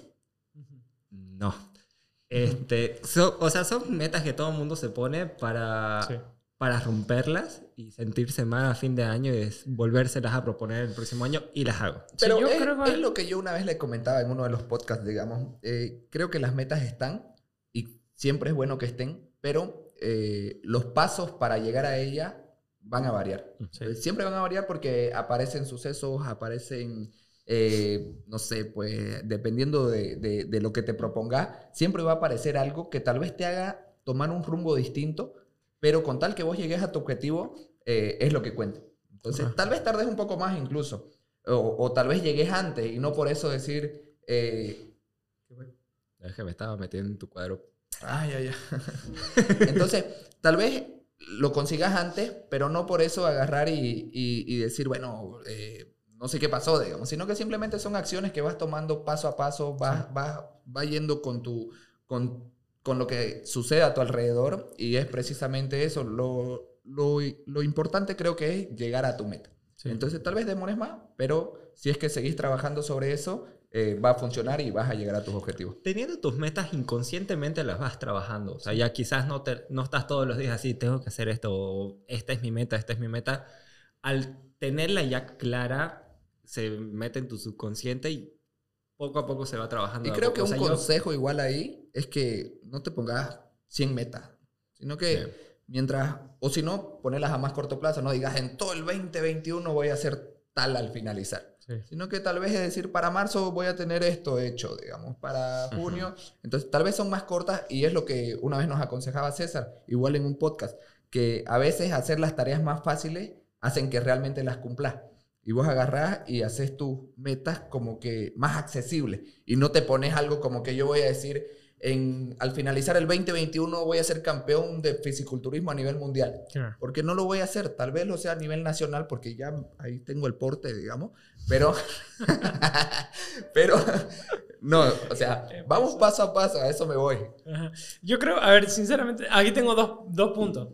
no. Este, so- o sea, son metas que todo el mundo se pone para, Sí. para romperlas y sentirse mal a fin de año y es volvérselas a proponer el próximo año y las hago. Sí, Pero yo es, creo que- es lo que yo una vez le comentaba en uno de los podcasts, digamos. Eh, creo que las metas están y siempre es bueno que estén, pero eh, los pasos para llegar a ella van a variar. Sí. Siempre van a variar porque aparecen sucesos, aparecen, eh, no sé, pues dependiendo de, de- de lo que te propongas, siempre va a aparecer algo que tal vez te haga tomar un rumbo distinto, pero con tal que vos llegues a tu objetivo, eh, es lo que cuenta. Entonces, Ajá. tal vez tardes un poco más incluso, o, o tal vez llegues antes y no por eso decir... eh, Es que me estaba metiendo en tu cuadro. Ay, ay, ay. Entonces, tal vez lo consigas antes, pero no por eso agarrar y, y- y decir, bueno, eh, no sé qué pasó, digamos, sino que simplemente son acciones que vas tomando paso a paso, vas, vas, vas yendo con, tu, con, con lo que sucede a tu alrededor y es precisamente eso. Lo, lo, lo importante creo que es llegar a tu meta. Sí. Entonces, tal vez demores más, pero si es que seguís trabajando sobre eso, eh, va a funcionar y vas a llegar a tus objetivos. Teniendo tus metas inconscientemente las vas trabajando. O sea, ya quizás no, te, no estás todos los días así, tengo que hacer esto, o esta es mi meta, esta es mi meta. Al tenerla ya clara, se mete en tu subconsciente y poco a poco se va trabajando. Y creo que O un yo- consejo igual ahí es que no te pongas 100 metas, sino que Sí. mientras, o si no, ponerlas a más corto plazo, no digas en todo el 2021 voy a hacer tal al finalizar, Sí. sino que tal vez es decir, para marzo voy a tener esto hecho, digamos, para junio, entonces tal vez son más cortas y es lo que una vez nos aconsejaba César, igual en un podcast, que a veces hacer las tareas más fáciles hacen que realmente las cumplas. Y vos agarrás y haces tus metas como que más accesibles. Y no te pones algo como que yo voy a decir, en, al finalizar el 2021 voy a ser campeón de fisiculturismo a nivel mundial. Claro. Porque no lo voy a hacer. Tal vez lo sea a nivel nacional porque ya ahí tengo el porte, digamos. Pero, pero, no, o sea, vamos paso a paso, a eso me voy. Ajá. Yo creo, a ver, sinceramente, aquí tengo dos, dos puntos.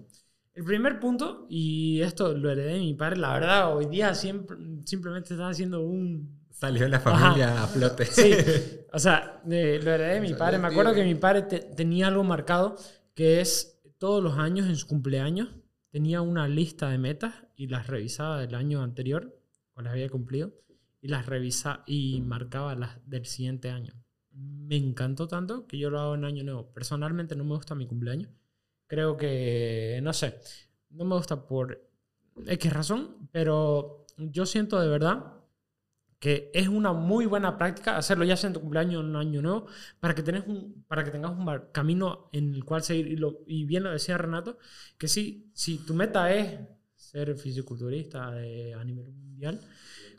El primer punto, y esto lo heredé de mi padre, la verdad, hoy día siempre, simplemente está haciendo un... Salió la familia a flote. Sí, o sea, de- lo heredé de mi padre. Me acuerdo que mi padre te- tenía algo marcado, que es todos los años en su cumpleaños, tenía una lista de metas y las revisaba del año anterior, o las había cumplido, y las revisaba y marcaba las del siguiente año. Me encantó tanto que yo lo hago en año nuevo. Personalmente no me gusta mi cumpleaños. Creo que, no sé, no me gusta por X razón, pero yo siento de verdad que es una muy buena práctica hacerlo ya sea en tu cumpleaños o en un año nuevo para que, tenés un, para que tengas un camino en el cual seguir. Y, lo, y bien lo decía Renato, que sí, si tu meta es ser fisiculturista de- a nivel mundial,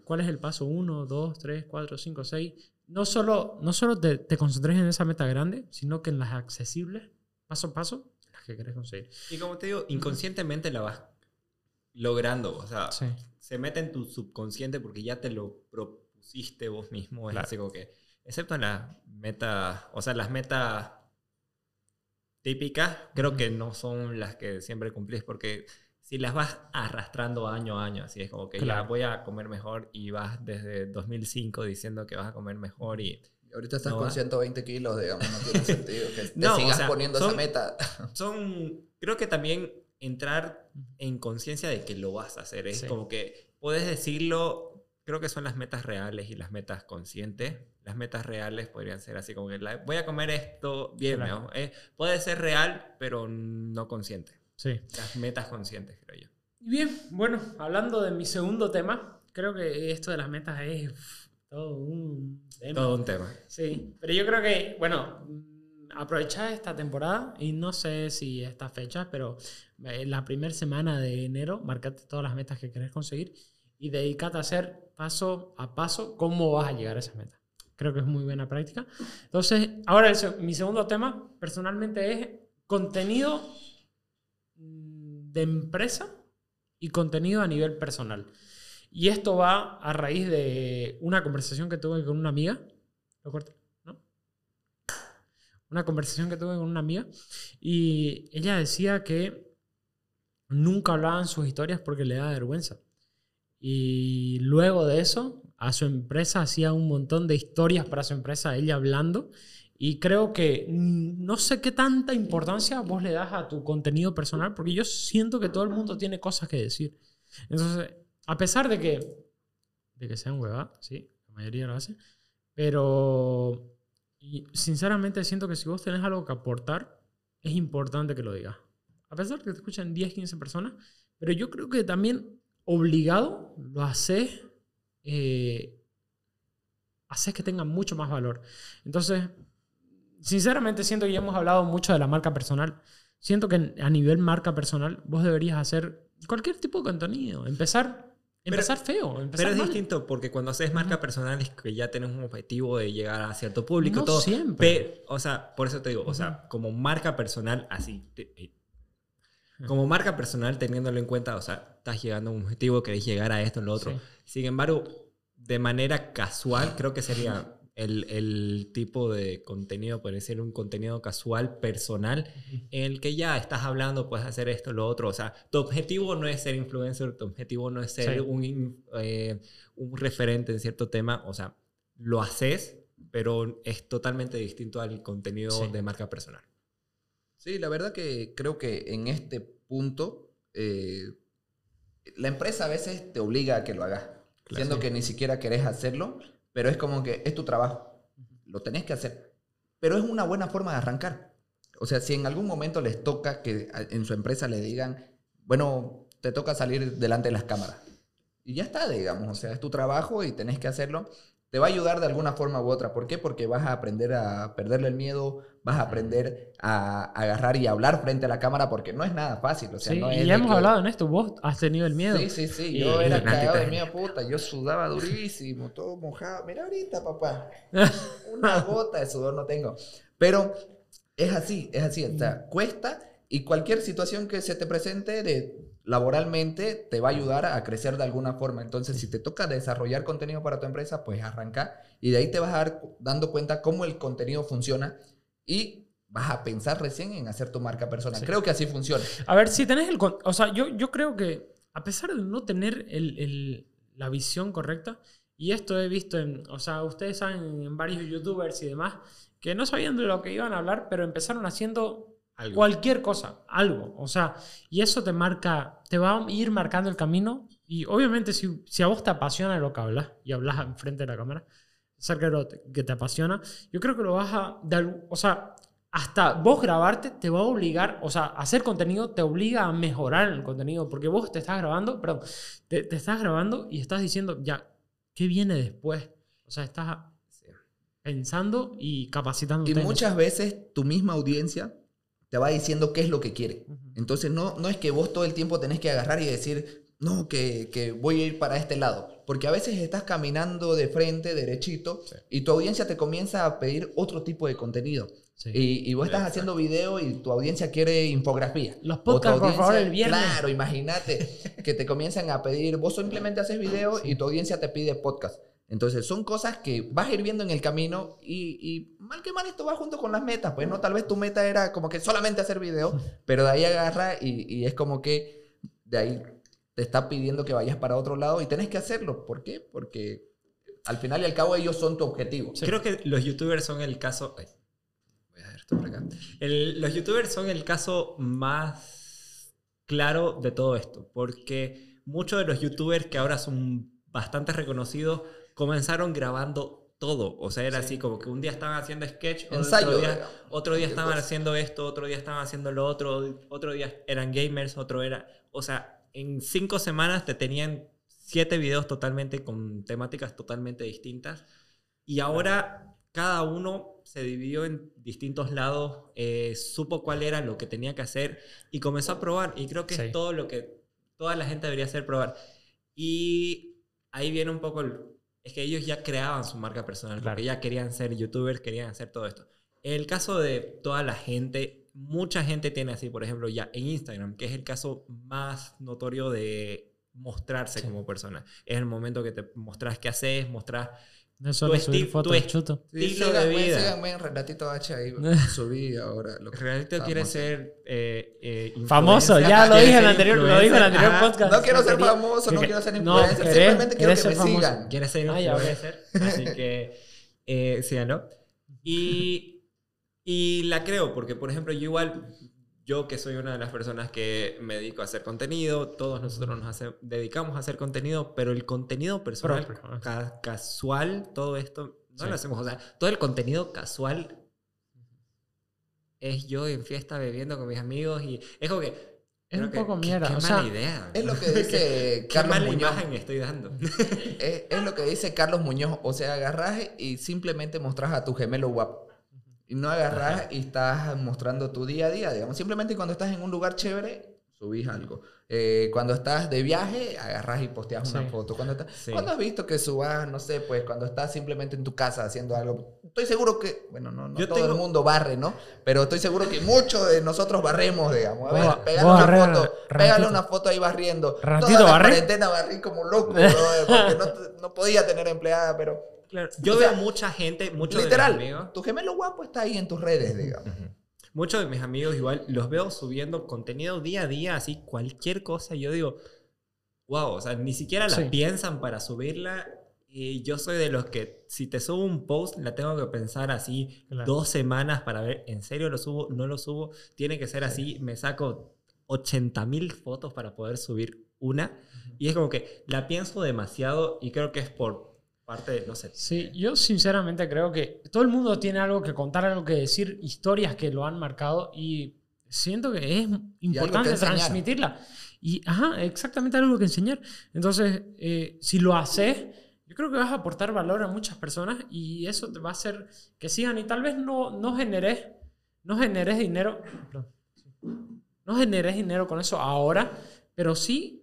¿cuál es el paso 1, 2, 3, 4, 5, 6? No solo, no solo te, te concentres en esa meta grande, sino que en las accesibles, paso a paso, las que querés conseguir. Y como te digo, inconscientemente la vas logrando. O sea, Sí. Se mete en tu subconsciente porque ya te lo propusiste vos mismo. Es Claro. así como que, excepto en las metas, o sea, las metas típicas, creo que no son las que siempre cumplís porque si las vas arrastrando año a año, así es como que ya Claro. voy a comer mejor y vas desde 2005 diciendo que vas a comer mejor y ahorita estás No con va. 120 kilos, digamos, no tiene sentido que te No, o sigas sea, poniendo son- esa meta. son, creo que también entrar en conciencia de que lo vas a hacer. Es Sí. como que puedes decirlo, creo que son las metas reales y las metas conscientes. Las metas reales podrían ser así como que la- voy a comer esto bien. Claro. ¿no? Eh, puede ser real, pero no consciente. Sí. Las metas conscientes, creo yo. Y Bien, bueno, hablando de mi segundo tema, creo que esto de las metas es todo un tema. Todo un tema. Sí, pero yo creo que, bueno, aprovechar esta temporada y no sé si estas fechas, pero eh, la primera semana de enero, marcate todas las metas que querés conseguir y dedicate a hacer paso a paso cómo vas a llegar a esas metas. Creo que es muy buena práctica. Entonces, ahora mi segundo tema personalmente es contenido mm, de empresa y contenido a nivel personal. Y esto va a raíz de una conversación que tuve con una amiga. ¿Lo corto? Una conversación que tuve con una amiga. Y ella decía que nunca hablaban sus historias porque le da vergüenza. Y luego de eso, a su empresa hacía un montón de historias para su empresa, ella hablando. Y creo que mm, no sé qué tanta importancia vos le das a tu contenido personal, porque yo siento que todo el mundo tiene cosas que decir. Entonces, a pesar de que, de que sean huevadas, sí, la mayoría lo hace, pero y sinceramente siento que si vos tenés algo que aportar, es importante que lo digas. A pesar de que te escuchan 10, 15 personas, pero yo creo que también obligado lo haces, eh, haces que tenga mucho más valor. Entonces, sinceramente siento que ya hemos hablado mucho de la marca personal. Siento que a nivel marca personal vos deberías hacer cualquier tipo de contenido. Empezar, empezar feo. Empezar Pero es mal. distinto porque cuando haces marca personal es que ya tienes un objetivo de llegar a cierto público. No todo. siempre. Pe- o sea, por eso te digo, o sea, como marca personal, así. te- eh, como marca personal, teniéndolo en cuenta, o sea, estás llegando a un objetivo, querés llegar a esto, en lo otro. Sí. Sin embargo, de manera casual, creo que sería el, el tipo de contenido, puede ser un contenido casual, personal, en el que ya estás hablando, puedes hacer esto, lo otro. O sea, tu objetivo no es ser influencer, tu objetivo no es ser Sí. un, in- eh, un referente en cierto tema. O sea, lo haces, pero es totalmente distinto al contenido Sí. de marca personal. Sí, la verdad que creo que en este punto eh, la empresa a veces te obliga a que lo hagas, siendo sí. que ni siquiera querés hacerlo, pero es como que es tu trabajo, lo tenés que hacer. Pero es una buena forma de arrancar. O sea, si en algún momento les toca que en su empresa le digan, bueno, te toca salir delante de las cámaras. Y ya está, digamos, o sea, es tu trabajo y tenés que hacerlo. Te va a ayudar de alguna forma u otra. ¿Por qué? Porque vas a aprender a perderle el miedo, vas a aprender a agarrar y hablar frente a la cámara, porque no es nada fácil. O sea, Sí, no y es ya de hemos que- hablado en esto. Vos has tenido el miedo. Sí, sí, sí. Y- Yo y era cagado de mía puta. Yo sudaba durísimo, todo mojado. Mira ahorita, papá. Una gota de sudor no tengo. Pero es así, es así. O sea, cuesta y cualquier situación que se te presente de laboralmente te va a ayudar a crecer de alguna forma. Entonces, si te toca desarrollar contenido para tu empresa, pues arranca y de ahí te vas a dar dando cuenta cómo el contenido funciona y vas a pensar recién en hacer tu marca personal. Sí. Creo que así funciona. A ver, si tenés el... O sea, yo, yo creo que a pesar de no tener el- el- la visión correcta, y esto he visto en... O sea, ustedes saben en varios youtubers y demás, que no sabían de lo que iban a hablar, pero empezaron haciendo Algo. cualquier cosa, algo. O sea, y eso te marca, te va a ir marcando el camino. Y obviamente si, si a vos te apasiona lo que hablas y hablas enfrente de la cámara, acerca de lo que te apasiona, yo creo que lo vas a... algún- o sea, hasta vos grabarte te va a obligar, o sea, hacer contenido te obliga a mejorar el contenido, porque vos te estás grabando, perdón, te, te estás grabando y estás diciendo, ya, ¿qué viene después? O sea, estás pensando y capacitándote. Y muchas veces tu misma audiencia te va diciendo qué es lo que quiere. Entonces no, no es que vos todo el tiempo tenés que agarrar y decir, no, que, que voy a ir para este lado. Porque a veces estás caminando de frente, derechito, Sí. y tu audiencia te comienza a pedir otro tipo de contenido. Sí. Y, y vos estás Exacto. haciendo video y tu audiencia quiere infografía. Los podcasts, por favor, audiencia- el viernes. Claro, imagínate que te comienzan a pedir, vos simplemente haces video y tu audiencia te pide podcast. Entonces son cosas que vas a ir viendo en el camino y, y mal que mal esto va junto con las metas. Pues no, tal vez tu meta era como que solamente hacer video, pero de ahí agarra y, y es como que de ahí te está pidiendo que vayas para otro lado y tenés que hacerlo. ¿Por qué? Porque al final y al cabo ellos son tu objetivo. Creo que los youtubers son el caso. ay, voy a ver esto por acá. El- los youtubers son el caso más claro de todo esto. Porque muchos de los youtubers que ahora son bastante reconocidos comenzaron grabando todo. O sea, era Sí. así como que un día estaban haciendo sketch, Ensayo, otro día, otro día estaban cosa. haciendo esto, otro día estaban haciendo lo otro, otro día eran gamers, otro era. O sea, en cinco semanas te tenían siete videos totalmente con temáticas totalmente distintas. Y ahora cada uno se dividió en distintos lados, eh, supo cuál era lo que tenía que hacer y comenzó a probar. Y creo que Sí. es todo lo que toda la gente debería hacer, probar. Y ahí viene un poco el... Es que ellos ya creaban su marca personal, Claro. porque ya querían ser youtubers, querían hacer todo esto. El caso de toda la gente, mucha gente tiene así, por ejemplo, ya en Instagram, que es el caso más notorio de mostrarse como persona. Es el momento que te mostrás qué haces, mostrás No es solo Tu subir fotos chuto. Sí, estilo de síganme, vida. síganme en Renatito H ahí. Subí ahora. Lo que Realito estamos quiere ser eh, eh, Famoso, ya lo dije en el anterior, lo dije en el anterior influencer. podcast. No quiero ser famoso, no quiero ser no, influencer. querés- simplemente quiero que me ser famoso. sigan. Quiere ser Ah, ya, influencer, así que eh, síganlo. Y, y la creo, porque por ejemplo, yo igual, yo que soy una de las personas que me dedico a hacer contenido, todos nosotros nos hace- dedicamos a hacer contenido, pero el contenido personal, ah. ca- casual, todo esto, no Sí. lo hacemos. O sea, todo el contenido casual es yo en fiesta bebiendo con mis amigos y es como que... Es un que- poco qué- mierda, Qué, o mala idea. Es lo que dice Qué Carlos mala Muñoz. imagen estoy dando. Es, es lo que dice Carlos Muñoz. O sea, agarrás y simplemente mostrás a tu gemelo guapo. Y no agarrás y estás mostrando tu día a día, digamos. Simplemente cuando estás en un lugar chévere, subís algo. Eh, cuando estás de viaje, agarrás y posteas una Sí. foto. Cuando, estás, Sí. ¿Cuándo has visto que subas, no sé, pues cuando estás simplemente en tu casa haciendo algo? Estoy seguro que, bueno, no, no Yo todo tengo- el mundo barre, ¿no? Pero estoy seguro que muchos de nosotros barremos, digamos. A ver, Vos- pégale una foto, pégale una foto ahí barriendo. Renatito, Toda la ¿barré? cuarentena barrí como loco, brother, porque no, no podía tener empleada, pero Claro, yo O veo sea, mucha gente, muchos literal, de mis amigos, tu gemelo guapo está ahí en tus redes, digamos. muchos de mis amigos igual los veo subiendo contenido día a día, así cualquier cosa, y yo digo, wow, o sea, ni siquiera la Sí. piensan para subirla. Y yo soy de los que si te subo un post, la tengo que pensar así Claro. dos semanas para ver, ¿en serio lo subo? ¿No lo subo? Tiene que ser así, me saco 80 mil fotos para poder subir una. Y es como que la pienso demasiado y creo que es por parte no sé, Sí, yo sinceramente creo que todo el mundo tiene algo que contar, algo que decir, historias que lo han marcado y siento que es importante enseñar. transmitirla. Y, ajá, exactamente algo que enseñar. Entonces, eh, si lo haces, yo creo que vas a aportar valor a muchas personas y eso te va a hacer que sigan y tal vez no, no generes, no generes dinero, no generes dinero con eso ahora, pero sí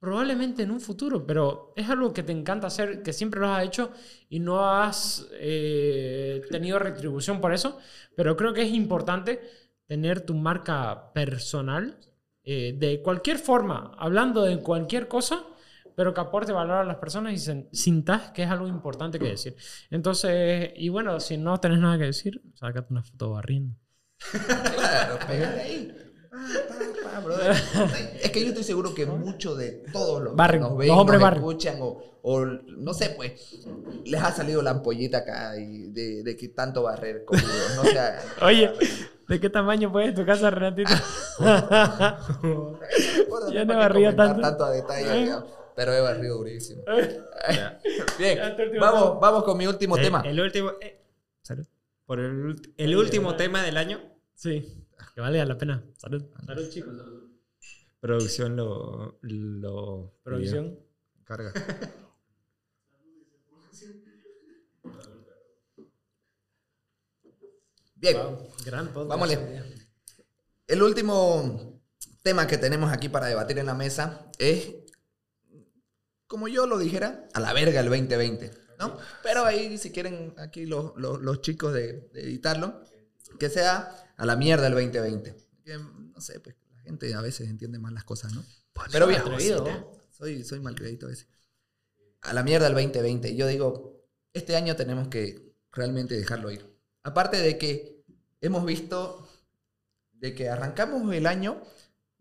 probablemente en un futuro, pero es algo que te encanta hacer, que siempre lo has hecho y no has eh, tenido retribución por eso, pero creo que es importante tener tu marca personal eh, de cualquier forma, hablando de cualquier cosa, pero que aporte valor a las personas y sen- sintas que es algo importante que decir. Entonces, y bueno, si no tenés nada que decir, sácate una foto barriendo. Claro, pégale ahí. Pa, pa, pa, brother. Es que yo estoy seguro que muchos de todos los que Barren, nos ven, los hombres nos barren. escuchan o, o, no sé, pues, les ha salido la ampollita acá y de, de que tanto barrer conmigo. No se hagan. Oye, ¿de qué tamaño puede tu casa, Renatito? Ya no que barría comentar tanto. a detalle, digamos, pero he barrido durísimo. Ya. Bien, vamos, vamos con mi último el, tema. el último. eh, salud. Por el, el último tema del año. Sí, que valga la pena. Salud. Salud, chicos. Producción lo. lo Producción. Carga. Bien, Wow, gran podcast. Vámonos. el último tema que tenemos aquí para debatir en la mesa es, como yo lo dijera, a la verga el 2020, ¿no? Pero ahí, si quieren, aquí los, los- los chicos de, de editarlo, que sea a la mierda el 2020. Que, no sé, pues la gente a veces entiende mal las cosas, ¿no? Pero bien, soy, soy a veces. A la mierda el 2020. Yo digo, este año tenemos que realmente dejarlo ir. Aparte de que hemos visto de que arrancamos el año,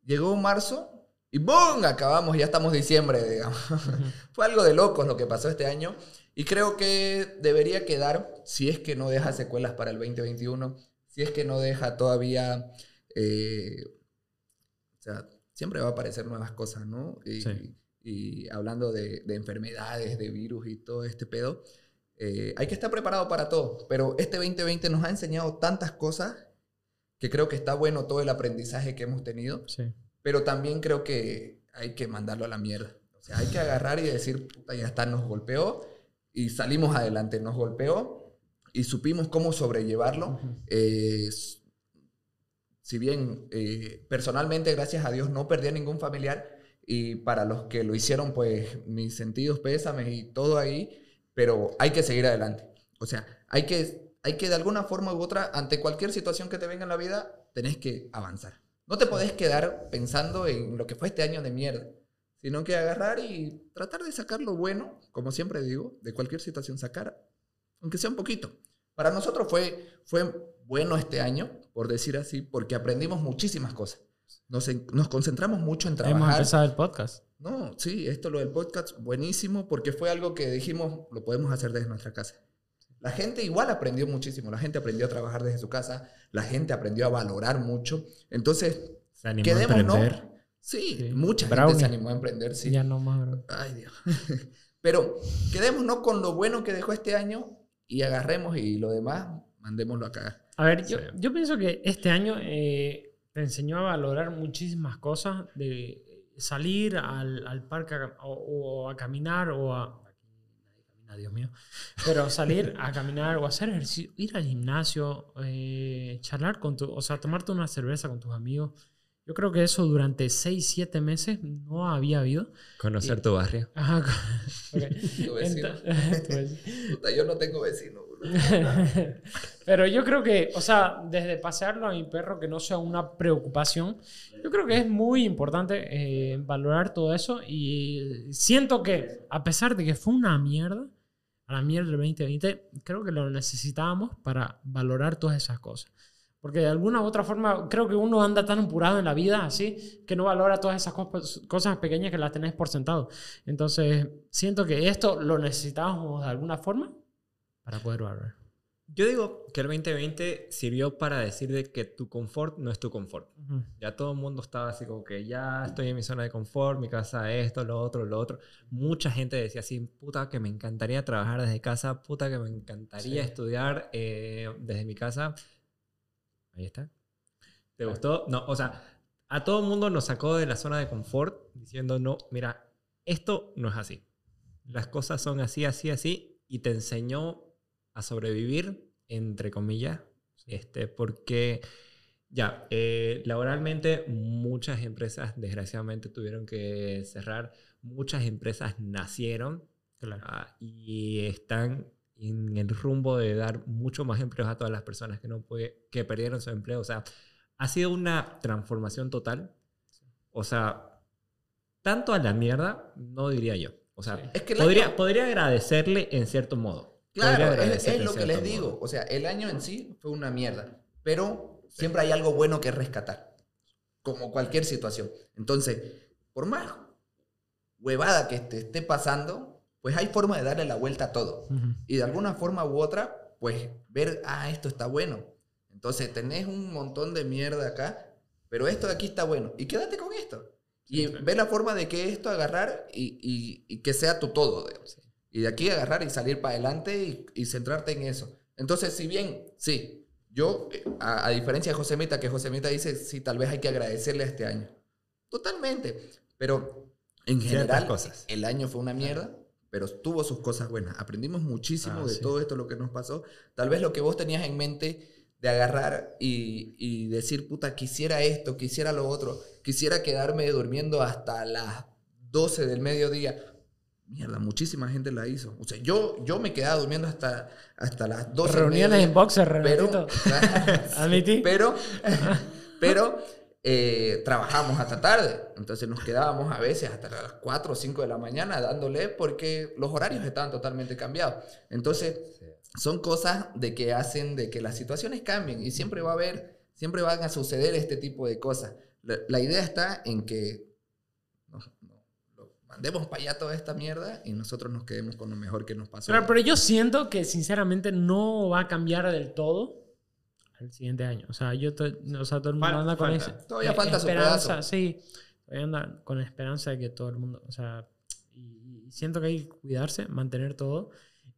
llegó marzo y ¡boom! Acabamos, ya estamos diciembre, digamos. Fue algo de locos lo que pasó este año y creo que debería quedar, si es que no deja secuelas para el 2021, si es que no deja todavía... eh, o sea, siempre va a aparecer nuevas cosas, ¿no? Y, Sí. y hablando de, de enfermedades, de virus y todo este pedo, eh, hay que estar preparado para todo. Pero este 2020 nos ha enseñado tantas cosas que creo que está bueno todo el aprendizaje que hemos tenido, Sí. pero también creo que hay que mandarlo a la mierda. O sea, hay que agarrar y decir, puta, ya está, nos golpeó y salimos adelante, nos golpeó y supimos cómo sobrellevarlo. Eh, s- si bien eh, personalmente, gracias a Dios, no perdí a ningún familiar y para los que lo hicieron, pues mis sentidos pésames y todo ahí, pero hay que seguir adelante. O sea, hay que, hay que de alguna forma u otra, ante cualquier situación que te venga en la vida, tenés que avanzar. No te podés quedar pensando en lo que fue este año de mierda. sino que agarrar y tratar de sacar lo bueno, como siempre digo, de cualquier situación sacar, aunque sea un poquito. Para nosotros fue, fue bueno este año, por decir así, porque aprendimos muchísimas cosas. Nos, nos concentramos mucho en Hemos trabajar. empezado el podcast. No, sí, esto lo del podcast, buenísimo, porque fue algo que dijimos, lo podemos hacer desde nuestra casa. La gente igual aprendió muchísimo, la gente aprendió a trabajar desde su casa, la gente aprendió a valorar mucho. Entonces, Se animó a quedemos, ¿no? emprender. Sí, Sí. mucha Brownie. gente se animó a emprender, sí. Ya no más, bro. Ay, Dios. Pero quedémonos con lo bueno que dejó este año y agarremos y lo demás, mandémoslo acá. A ver, yo, Sí. yo pienso que este año eh, te enseñó a valorar muchísimas cosas, de salir al, al parque a- o, o a caminar o a... nadie camina, Dios mío. Pero salir a caminar o hacer ejercicio, ir al gimnasio, eh, charlar con tu... O sea, tomarte una cerveza con tus amigos. Yo creo que eso durante 6, 7 meses no había habido. Conocer tu barrio. Ajá. ok. Tu vecino. Ento- tu vecino. Puta, yo no tengo vecino. Pero yo creo que, o sea, desde pasearlo a mi perro que no sea una preocupación, yo creo que es muy importante eh, valorar todo eso y siento que a pesar de que fue una mierda, a la mierda del 2020, creo que lo necesitábamos para valorar todas esas cosas. Porque de alguna u otra forma, creo que uno anda tan apurado en la vida así que no valora todas esas cosas, cosas pequeñas que las tenés por sentado. Entonces, siento que esto lo necesitábamos de alguna forma para poder valorar. Yo digo que el 2020 sirvió para decir de que tu confort no es tu confort. Ya todo el mundo estaba así como que ya estoy en mi zona de confort, mi casa esto, lo otro, lo otro. Mucha gente decía así, puta que me encantaría trabajar desde casa, puta que me encantaría Sí. estudiar eh, desde mi casa. Ahí está. ¿Te gustó? No, o sea, a todo el mundo nos sacó de la zona de confort diciendo, no, mira, esto no es así. Las cosas son así, así, así, y te enseñó a sobrevivir, entre comillas, este, porque ya, eh, laboralmente muchas empresas desgraciadamente tuvieron que cerrar, muchas empresas nacieron Claro. ah, y están en el rumbo de dar mucho más empleos a todas las personas que, no puede, que perdieron su empleo. O sea, ha sido una transformación total. O sea, tanto a la mierda, no diría yo. O sea, Sí. Es que podría, año- podría agradecerle en cierto modo. Claro, es, es lo que les digo. modo. O sea, el año en sí fue una mierda, pero siempre hay algo bueno que rescatar, como cualquier situación. Entonces, por más huevada que te esté pasando, pues hay forma de darle la vuelta a todo. Y de alguna forma u otra, pues ver, ah, esto está bueno. Entonces tenés un montón de mierda acá, pero esto de aquí está bueno. Y quédate con esto. Y Sí, sí. ve la forma de que esto agarrar y, y- y que sea tu todo. digamos. Y de aquí agarrar y salir para adelante y, y centrarte en eso. Entonces, si bien, sí, yo, eh, a, a diferencia de Josemita, que Josemita dice, sí, tal vez hay que agradecerle a este año. Totalmente. Pero en general, cosas. el año fue una mierda, pero tuvo sus cosas buenas. Aprendimos muchísimo Ah, de sí. todo esto, lo que nos pasó. Tal vez lo que vos tenías en mente de agarrar y, y decir, puta, quisiera esto, quisiera lo otro, quisiera quedarme durmiendo hasta las 12 del mediodía. Mierda, muchísima gente la hizo. O sea, yo, yo me quedaba durmiendo hasta, hasta las 12 del Reuniones en boxer, pero, Renatito. Admití. pero, pero eh, trabajamos hasta tarde. Entonces nos quedábamos a veces hasta las 4 o 5 de la mañana dándole porque los horarios estaban totalmente cambiados. Entonces son cosas de que hacen de que las situaciones cambien y siempre va a haber, siempre van a suceder este tipo de cosas. La, la idea está en que nos- nos- lo mandemos para allá toda esta mierda y nosotros nos quedemos con lo mejor que nos pasó. Pero, pero yo siento que sinceramente no va a cambiar del todo al siguiente año. O sea, yo to- o sea, todo el mundo Fal- anda con falta. ese- Todavía falta su esperanza, pedazo. sí. Todavía anda con la esperanza de que todo el mundo, o sea, y, y siento que hay que cuidarse, mantener todo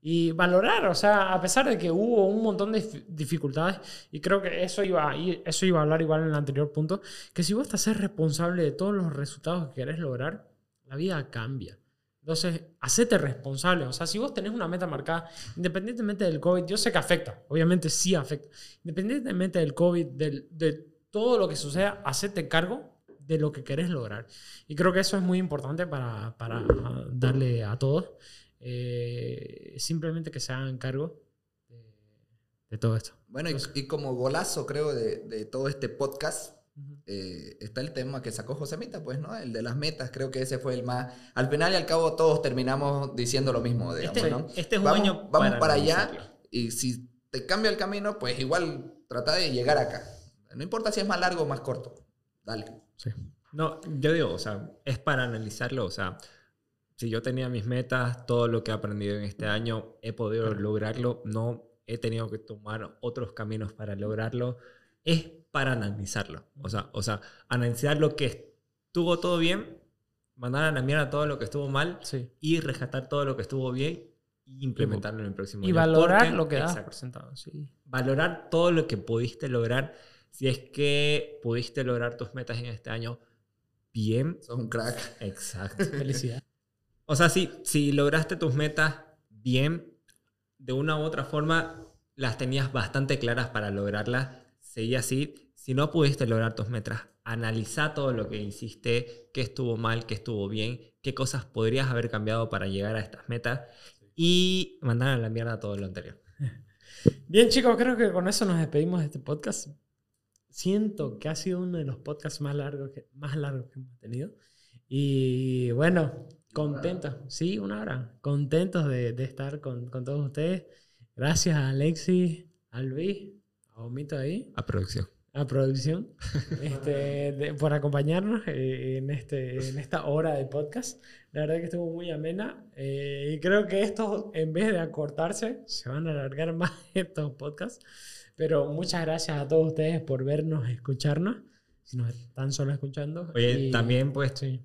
y valorar, o sea, a pesar de que hubo un montón de dif- dificultades y creo que eso iba, a ir- eso iba a hablar igual en el anterior punto, que si vos haces responsable de todos los resultados que querés lograr, la vida cambia. Entonces, hacete responsable. O sea, si vos tenés una meta marcada, independientemente del COVID, yo sé que afecta, obviamente sí afecta. Independientemente del COVID, del- de todo lo que suceda, hacete cargo de lo que querés lograr. Y creo que eso es muy importante para, para darle a todos. eh, simplemente que se hagan cargo de, de todo esto. Bueno, y, y como golazo, creo, de, de todo este podcast, eh, está el tema que sacó Josemita, pues, ¿no? El de las metas, creo que ese fue el más... Al final y al cabo todos terminamos diciendo lo mismo, digamos, Este, ¿no? este es un vamos, año vamos para, allá analizarlo. y si te cambia el camino, pues igual trata de llegar acá. No importa si es más largo o más corto. Dale. Sí. No, yo digo, o sea, es para analizarlo, o sea, si yo tenía mis metas, todo lo que he aprendido en este año, he podido lograrlo, no he tenido que tomar otros caminos para lograrlo, es para analizarlo, o sea, o sea, analizar lo que estuvo todo bien, mandar a la mierda todo lo que estuvo mal Sí. y rescatar todo lo que estuvo bien y implementarlo en el próximo Y año. valorar Porque- lo que das Exacto. por sentado. Sí. valorar todo lo que pudiste lograr. Si es que pudiste lograr tus metas en este año, bien. Sos un crack. Exacto. Felicidad. O sea, si, si lograste tus metas bien, de una u otra forma las tenías bastante claras para lograrlas, seguí así. Si no pudiste lograr tus metas, analiza todo lo que hiciste, qué estuvo mal, qué estuvo bien, qué cosas podrías haber cambiado para llegar a estas metas y mandar a la mierda todo lo anterior. Bien, chicos, creo que con eso nos despedimos de este podcast. Siento que ha sido uno de los podcasts más largos que, más largos que hemos tenido. Y bueno, contentos. Sí, una hora. Contentos de, de estar con, con todos ustedes. Gracias a Alexis, a Luis, a Omito ahí, A producción. A producción, este, de- por acompañarnos eh, en, este, en esta hora de podcast. La verdad que estuvo muy amena eh, y creo que estos, en vez de acortarse, se van a alargar más estos podcasts. Pero muchas gracias a todos ustedes por vernos, escucharnos, si nos están solo escuchando. Oye, Y- también pues Sí.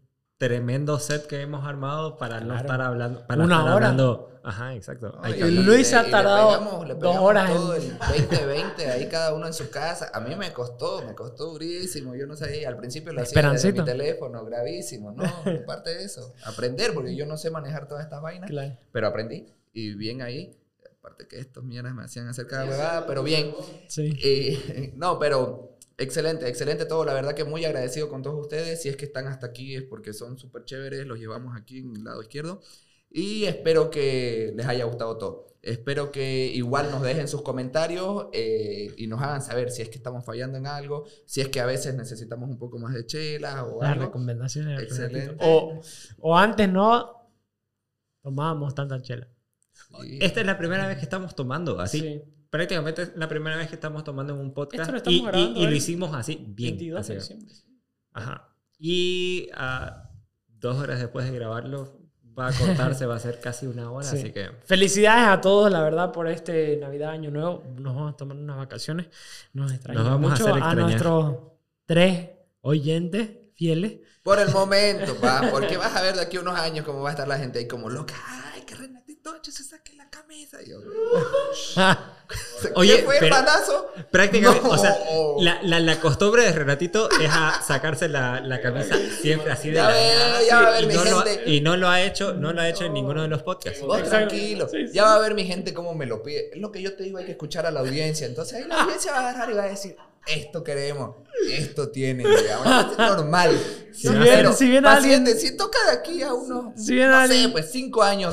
Tremendo set que hemos armado para no estar hablando, para Una estar hora. hablando. Ajá, exacto. Y. Luis ha le tardado pegamos- le dos pegamos horas en- todo el 2020 ahí cada uno en su casa. A mí me costó, me costó durísimo. Yo no sabía, al principio lo hacía desde mi teléfono, gravísimo, ¿no? Aparte de eso, aprender, porque yo no sé manejar todas estas vainas, Claro. pero aprendí y bien ahí. Aparte que estos mierdas me hacían hacer cada huevada, pero bien. Sí. Eh, no, pero excelente, excelente todo. La verdad que muy agradecido con todos ustedes. Si es que están hasta aquí es porque son súper chéveres. Los llevamos aquí en el lado izquierdo. Y espero que les haya gustado todo. Espero que igual nos dejen sus comentarios eh, y nos hagan saber si es que estamos fallando en algo, si es que a veces necesitamos un poco más de chela o Las algo. recomendaciones. Excelente. O, o antes no tomábamos tanta chela. Sí. Esta es la primera vez que estamos tomando así. Sí. Prácticamente es la primera vez que estamos tomando en un podcast. Esto lo y, y- grabando y lo hicimos así, bien. 22 así. de diciembre. Ajá. Y ah, dos horas después de grabarlo, va a cortarse, va a ser casi una hora, Sí. así que... Felicidades a todos, la verdad, por este Navidad, Año Nuevo. Nos vamos a tomar unas vacaciones. Nos extrañamos Nos vamos a hacer a, nuestros tres oyentes fieles. Por el momento, pa, porque vas a ver de aquí a unos años cómo va a estar la gente ahí como loca. Ocho se saque la camisa. Y yo, Oye, ¿Qué fue, pero- hermanazo? Prácticamente, No. o sea, la, la, la costumbre de Renatito es a sacarse la, la camisa siempre así de Ya la ve, nada, ya va a y ver mi no lo ha- gente. y no lo ha hecho, no lo ha hecho en ninguno de los podcasts. Vos tranquilo. Sí, sí. Ya va a ver mi gente cómo me lo pide. Es lo que yo te digo, hay que escuchar a la audiencia. Entonces ahí la audiencia va a agarrar y va a decir, esto queremos, esto tiene, digamos. Es normal. Si No, bien- si bien paciente, alguien- si toca de aquí a unos, Si bien no alguien- sé, pues cinco años,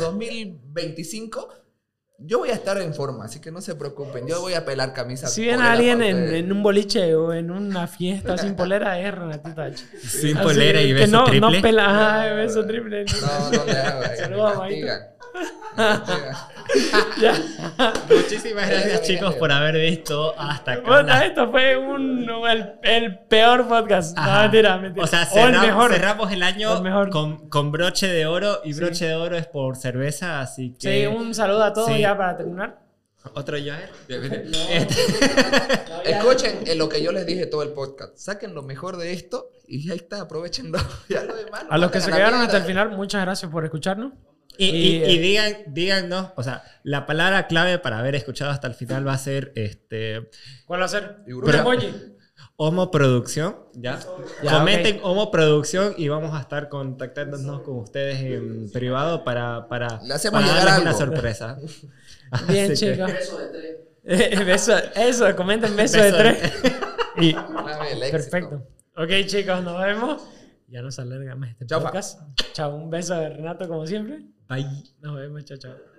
2025, yo voy a estar en forma, así que no se preocupen. Yo voy a pelar camisa. Si viene polera alguien en, un boliche o en una fiesta sin polera, es Renatita H. Sin Así polera y que beso no, triple. No pela, beso triple. No, no a. Muchísimas gracias chicos por haber visto hasta acá. Bueno, esto fue un, el, el peor podcast. No, mentira, mentira. O sea, O el cerramos, mejor. cerramos el año El mejor. Con, con broche de oro y Sí. broche de oro es por cerveza, así Sí, que... un saludo a todos Sí. ya para terminar. ¿Otro Joel? Escuchen eh, lo que yo les dije todo el podcast. Saquen lo mejor de esto y ahí está, aprovechenlo. Ya lo demás lo A los que se quedaron mierda. hasta el final, muchas gracias por escucharnos. Y, y- eh, digan, díganos, o sea, la palabra clave para haber escuchado hasta el final va a ser este ¿Cuál va a ser? Y Un Bruno. emoji. Homo Producción, ¿ya? Ya, Comenten Homo Producción y vamos a estar contactándonos con ustedes en privado para, para, Le hacemos para llegar darles una sorpresa. Bien, chicos. Beso, eso, comenten beso, de Beso tres. Y perfecto. Ok, chicos, nos vemos. Ya nos alarga más este podcast. Chao, un beso de Renato como siempre. Bye. Nos vemos, chao, chao.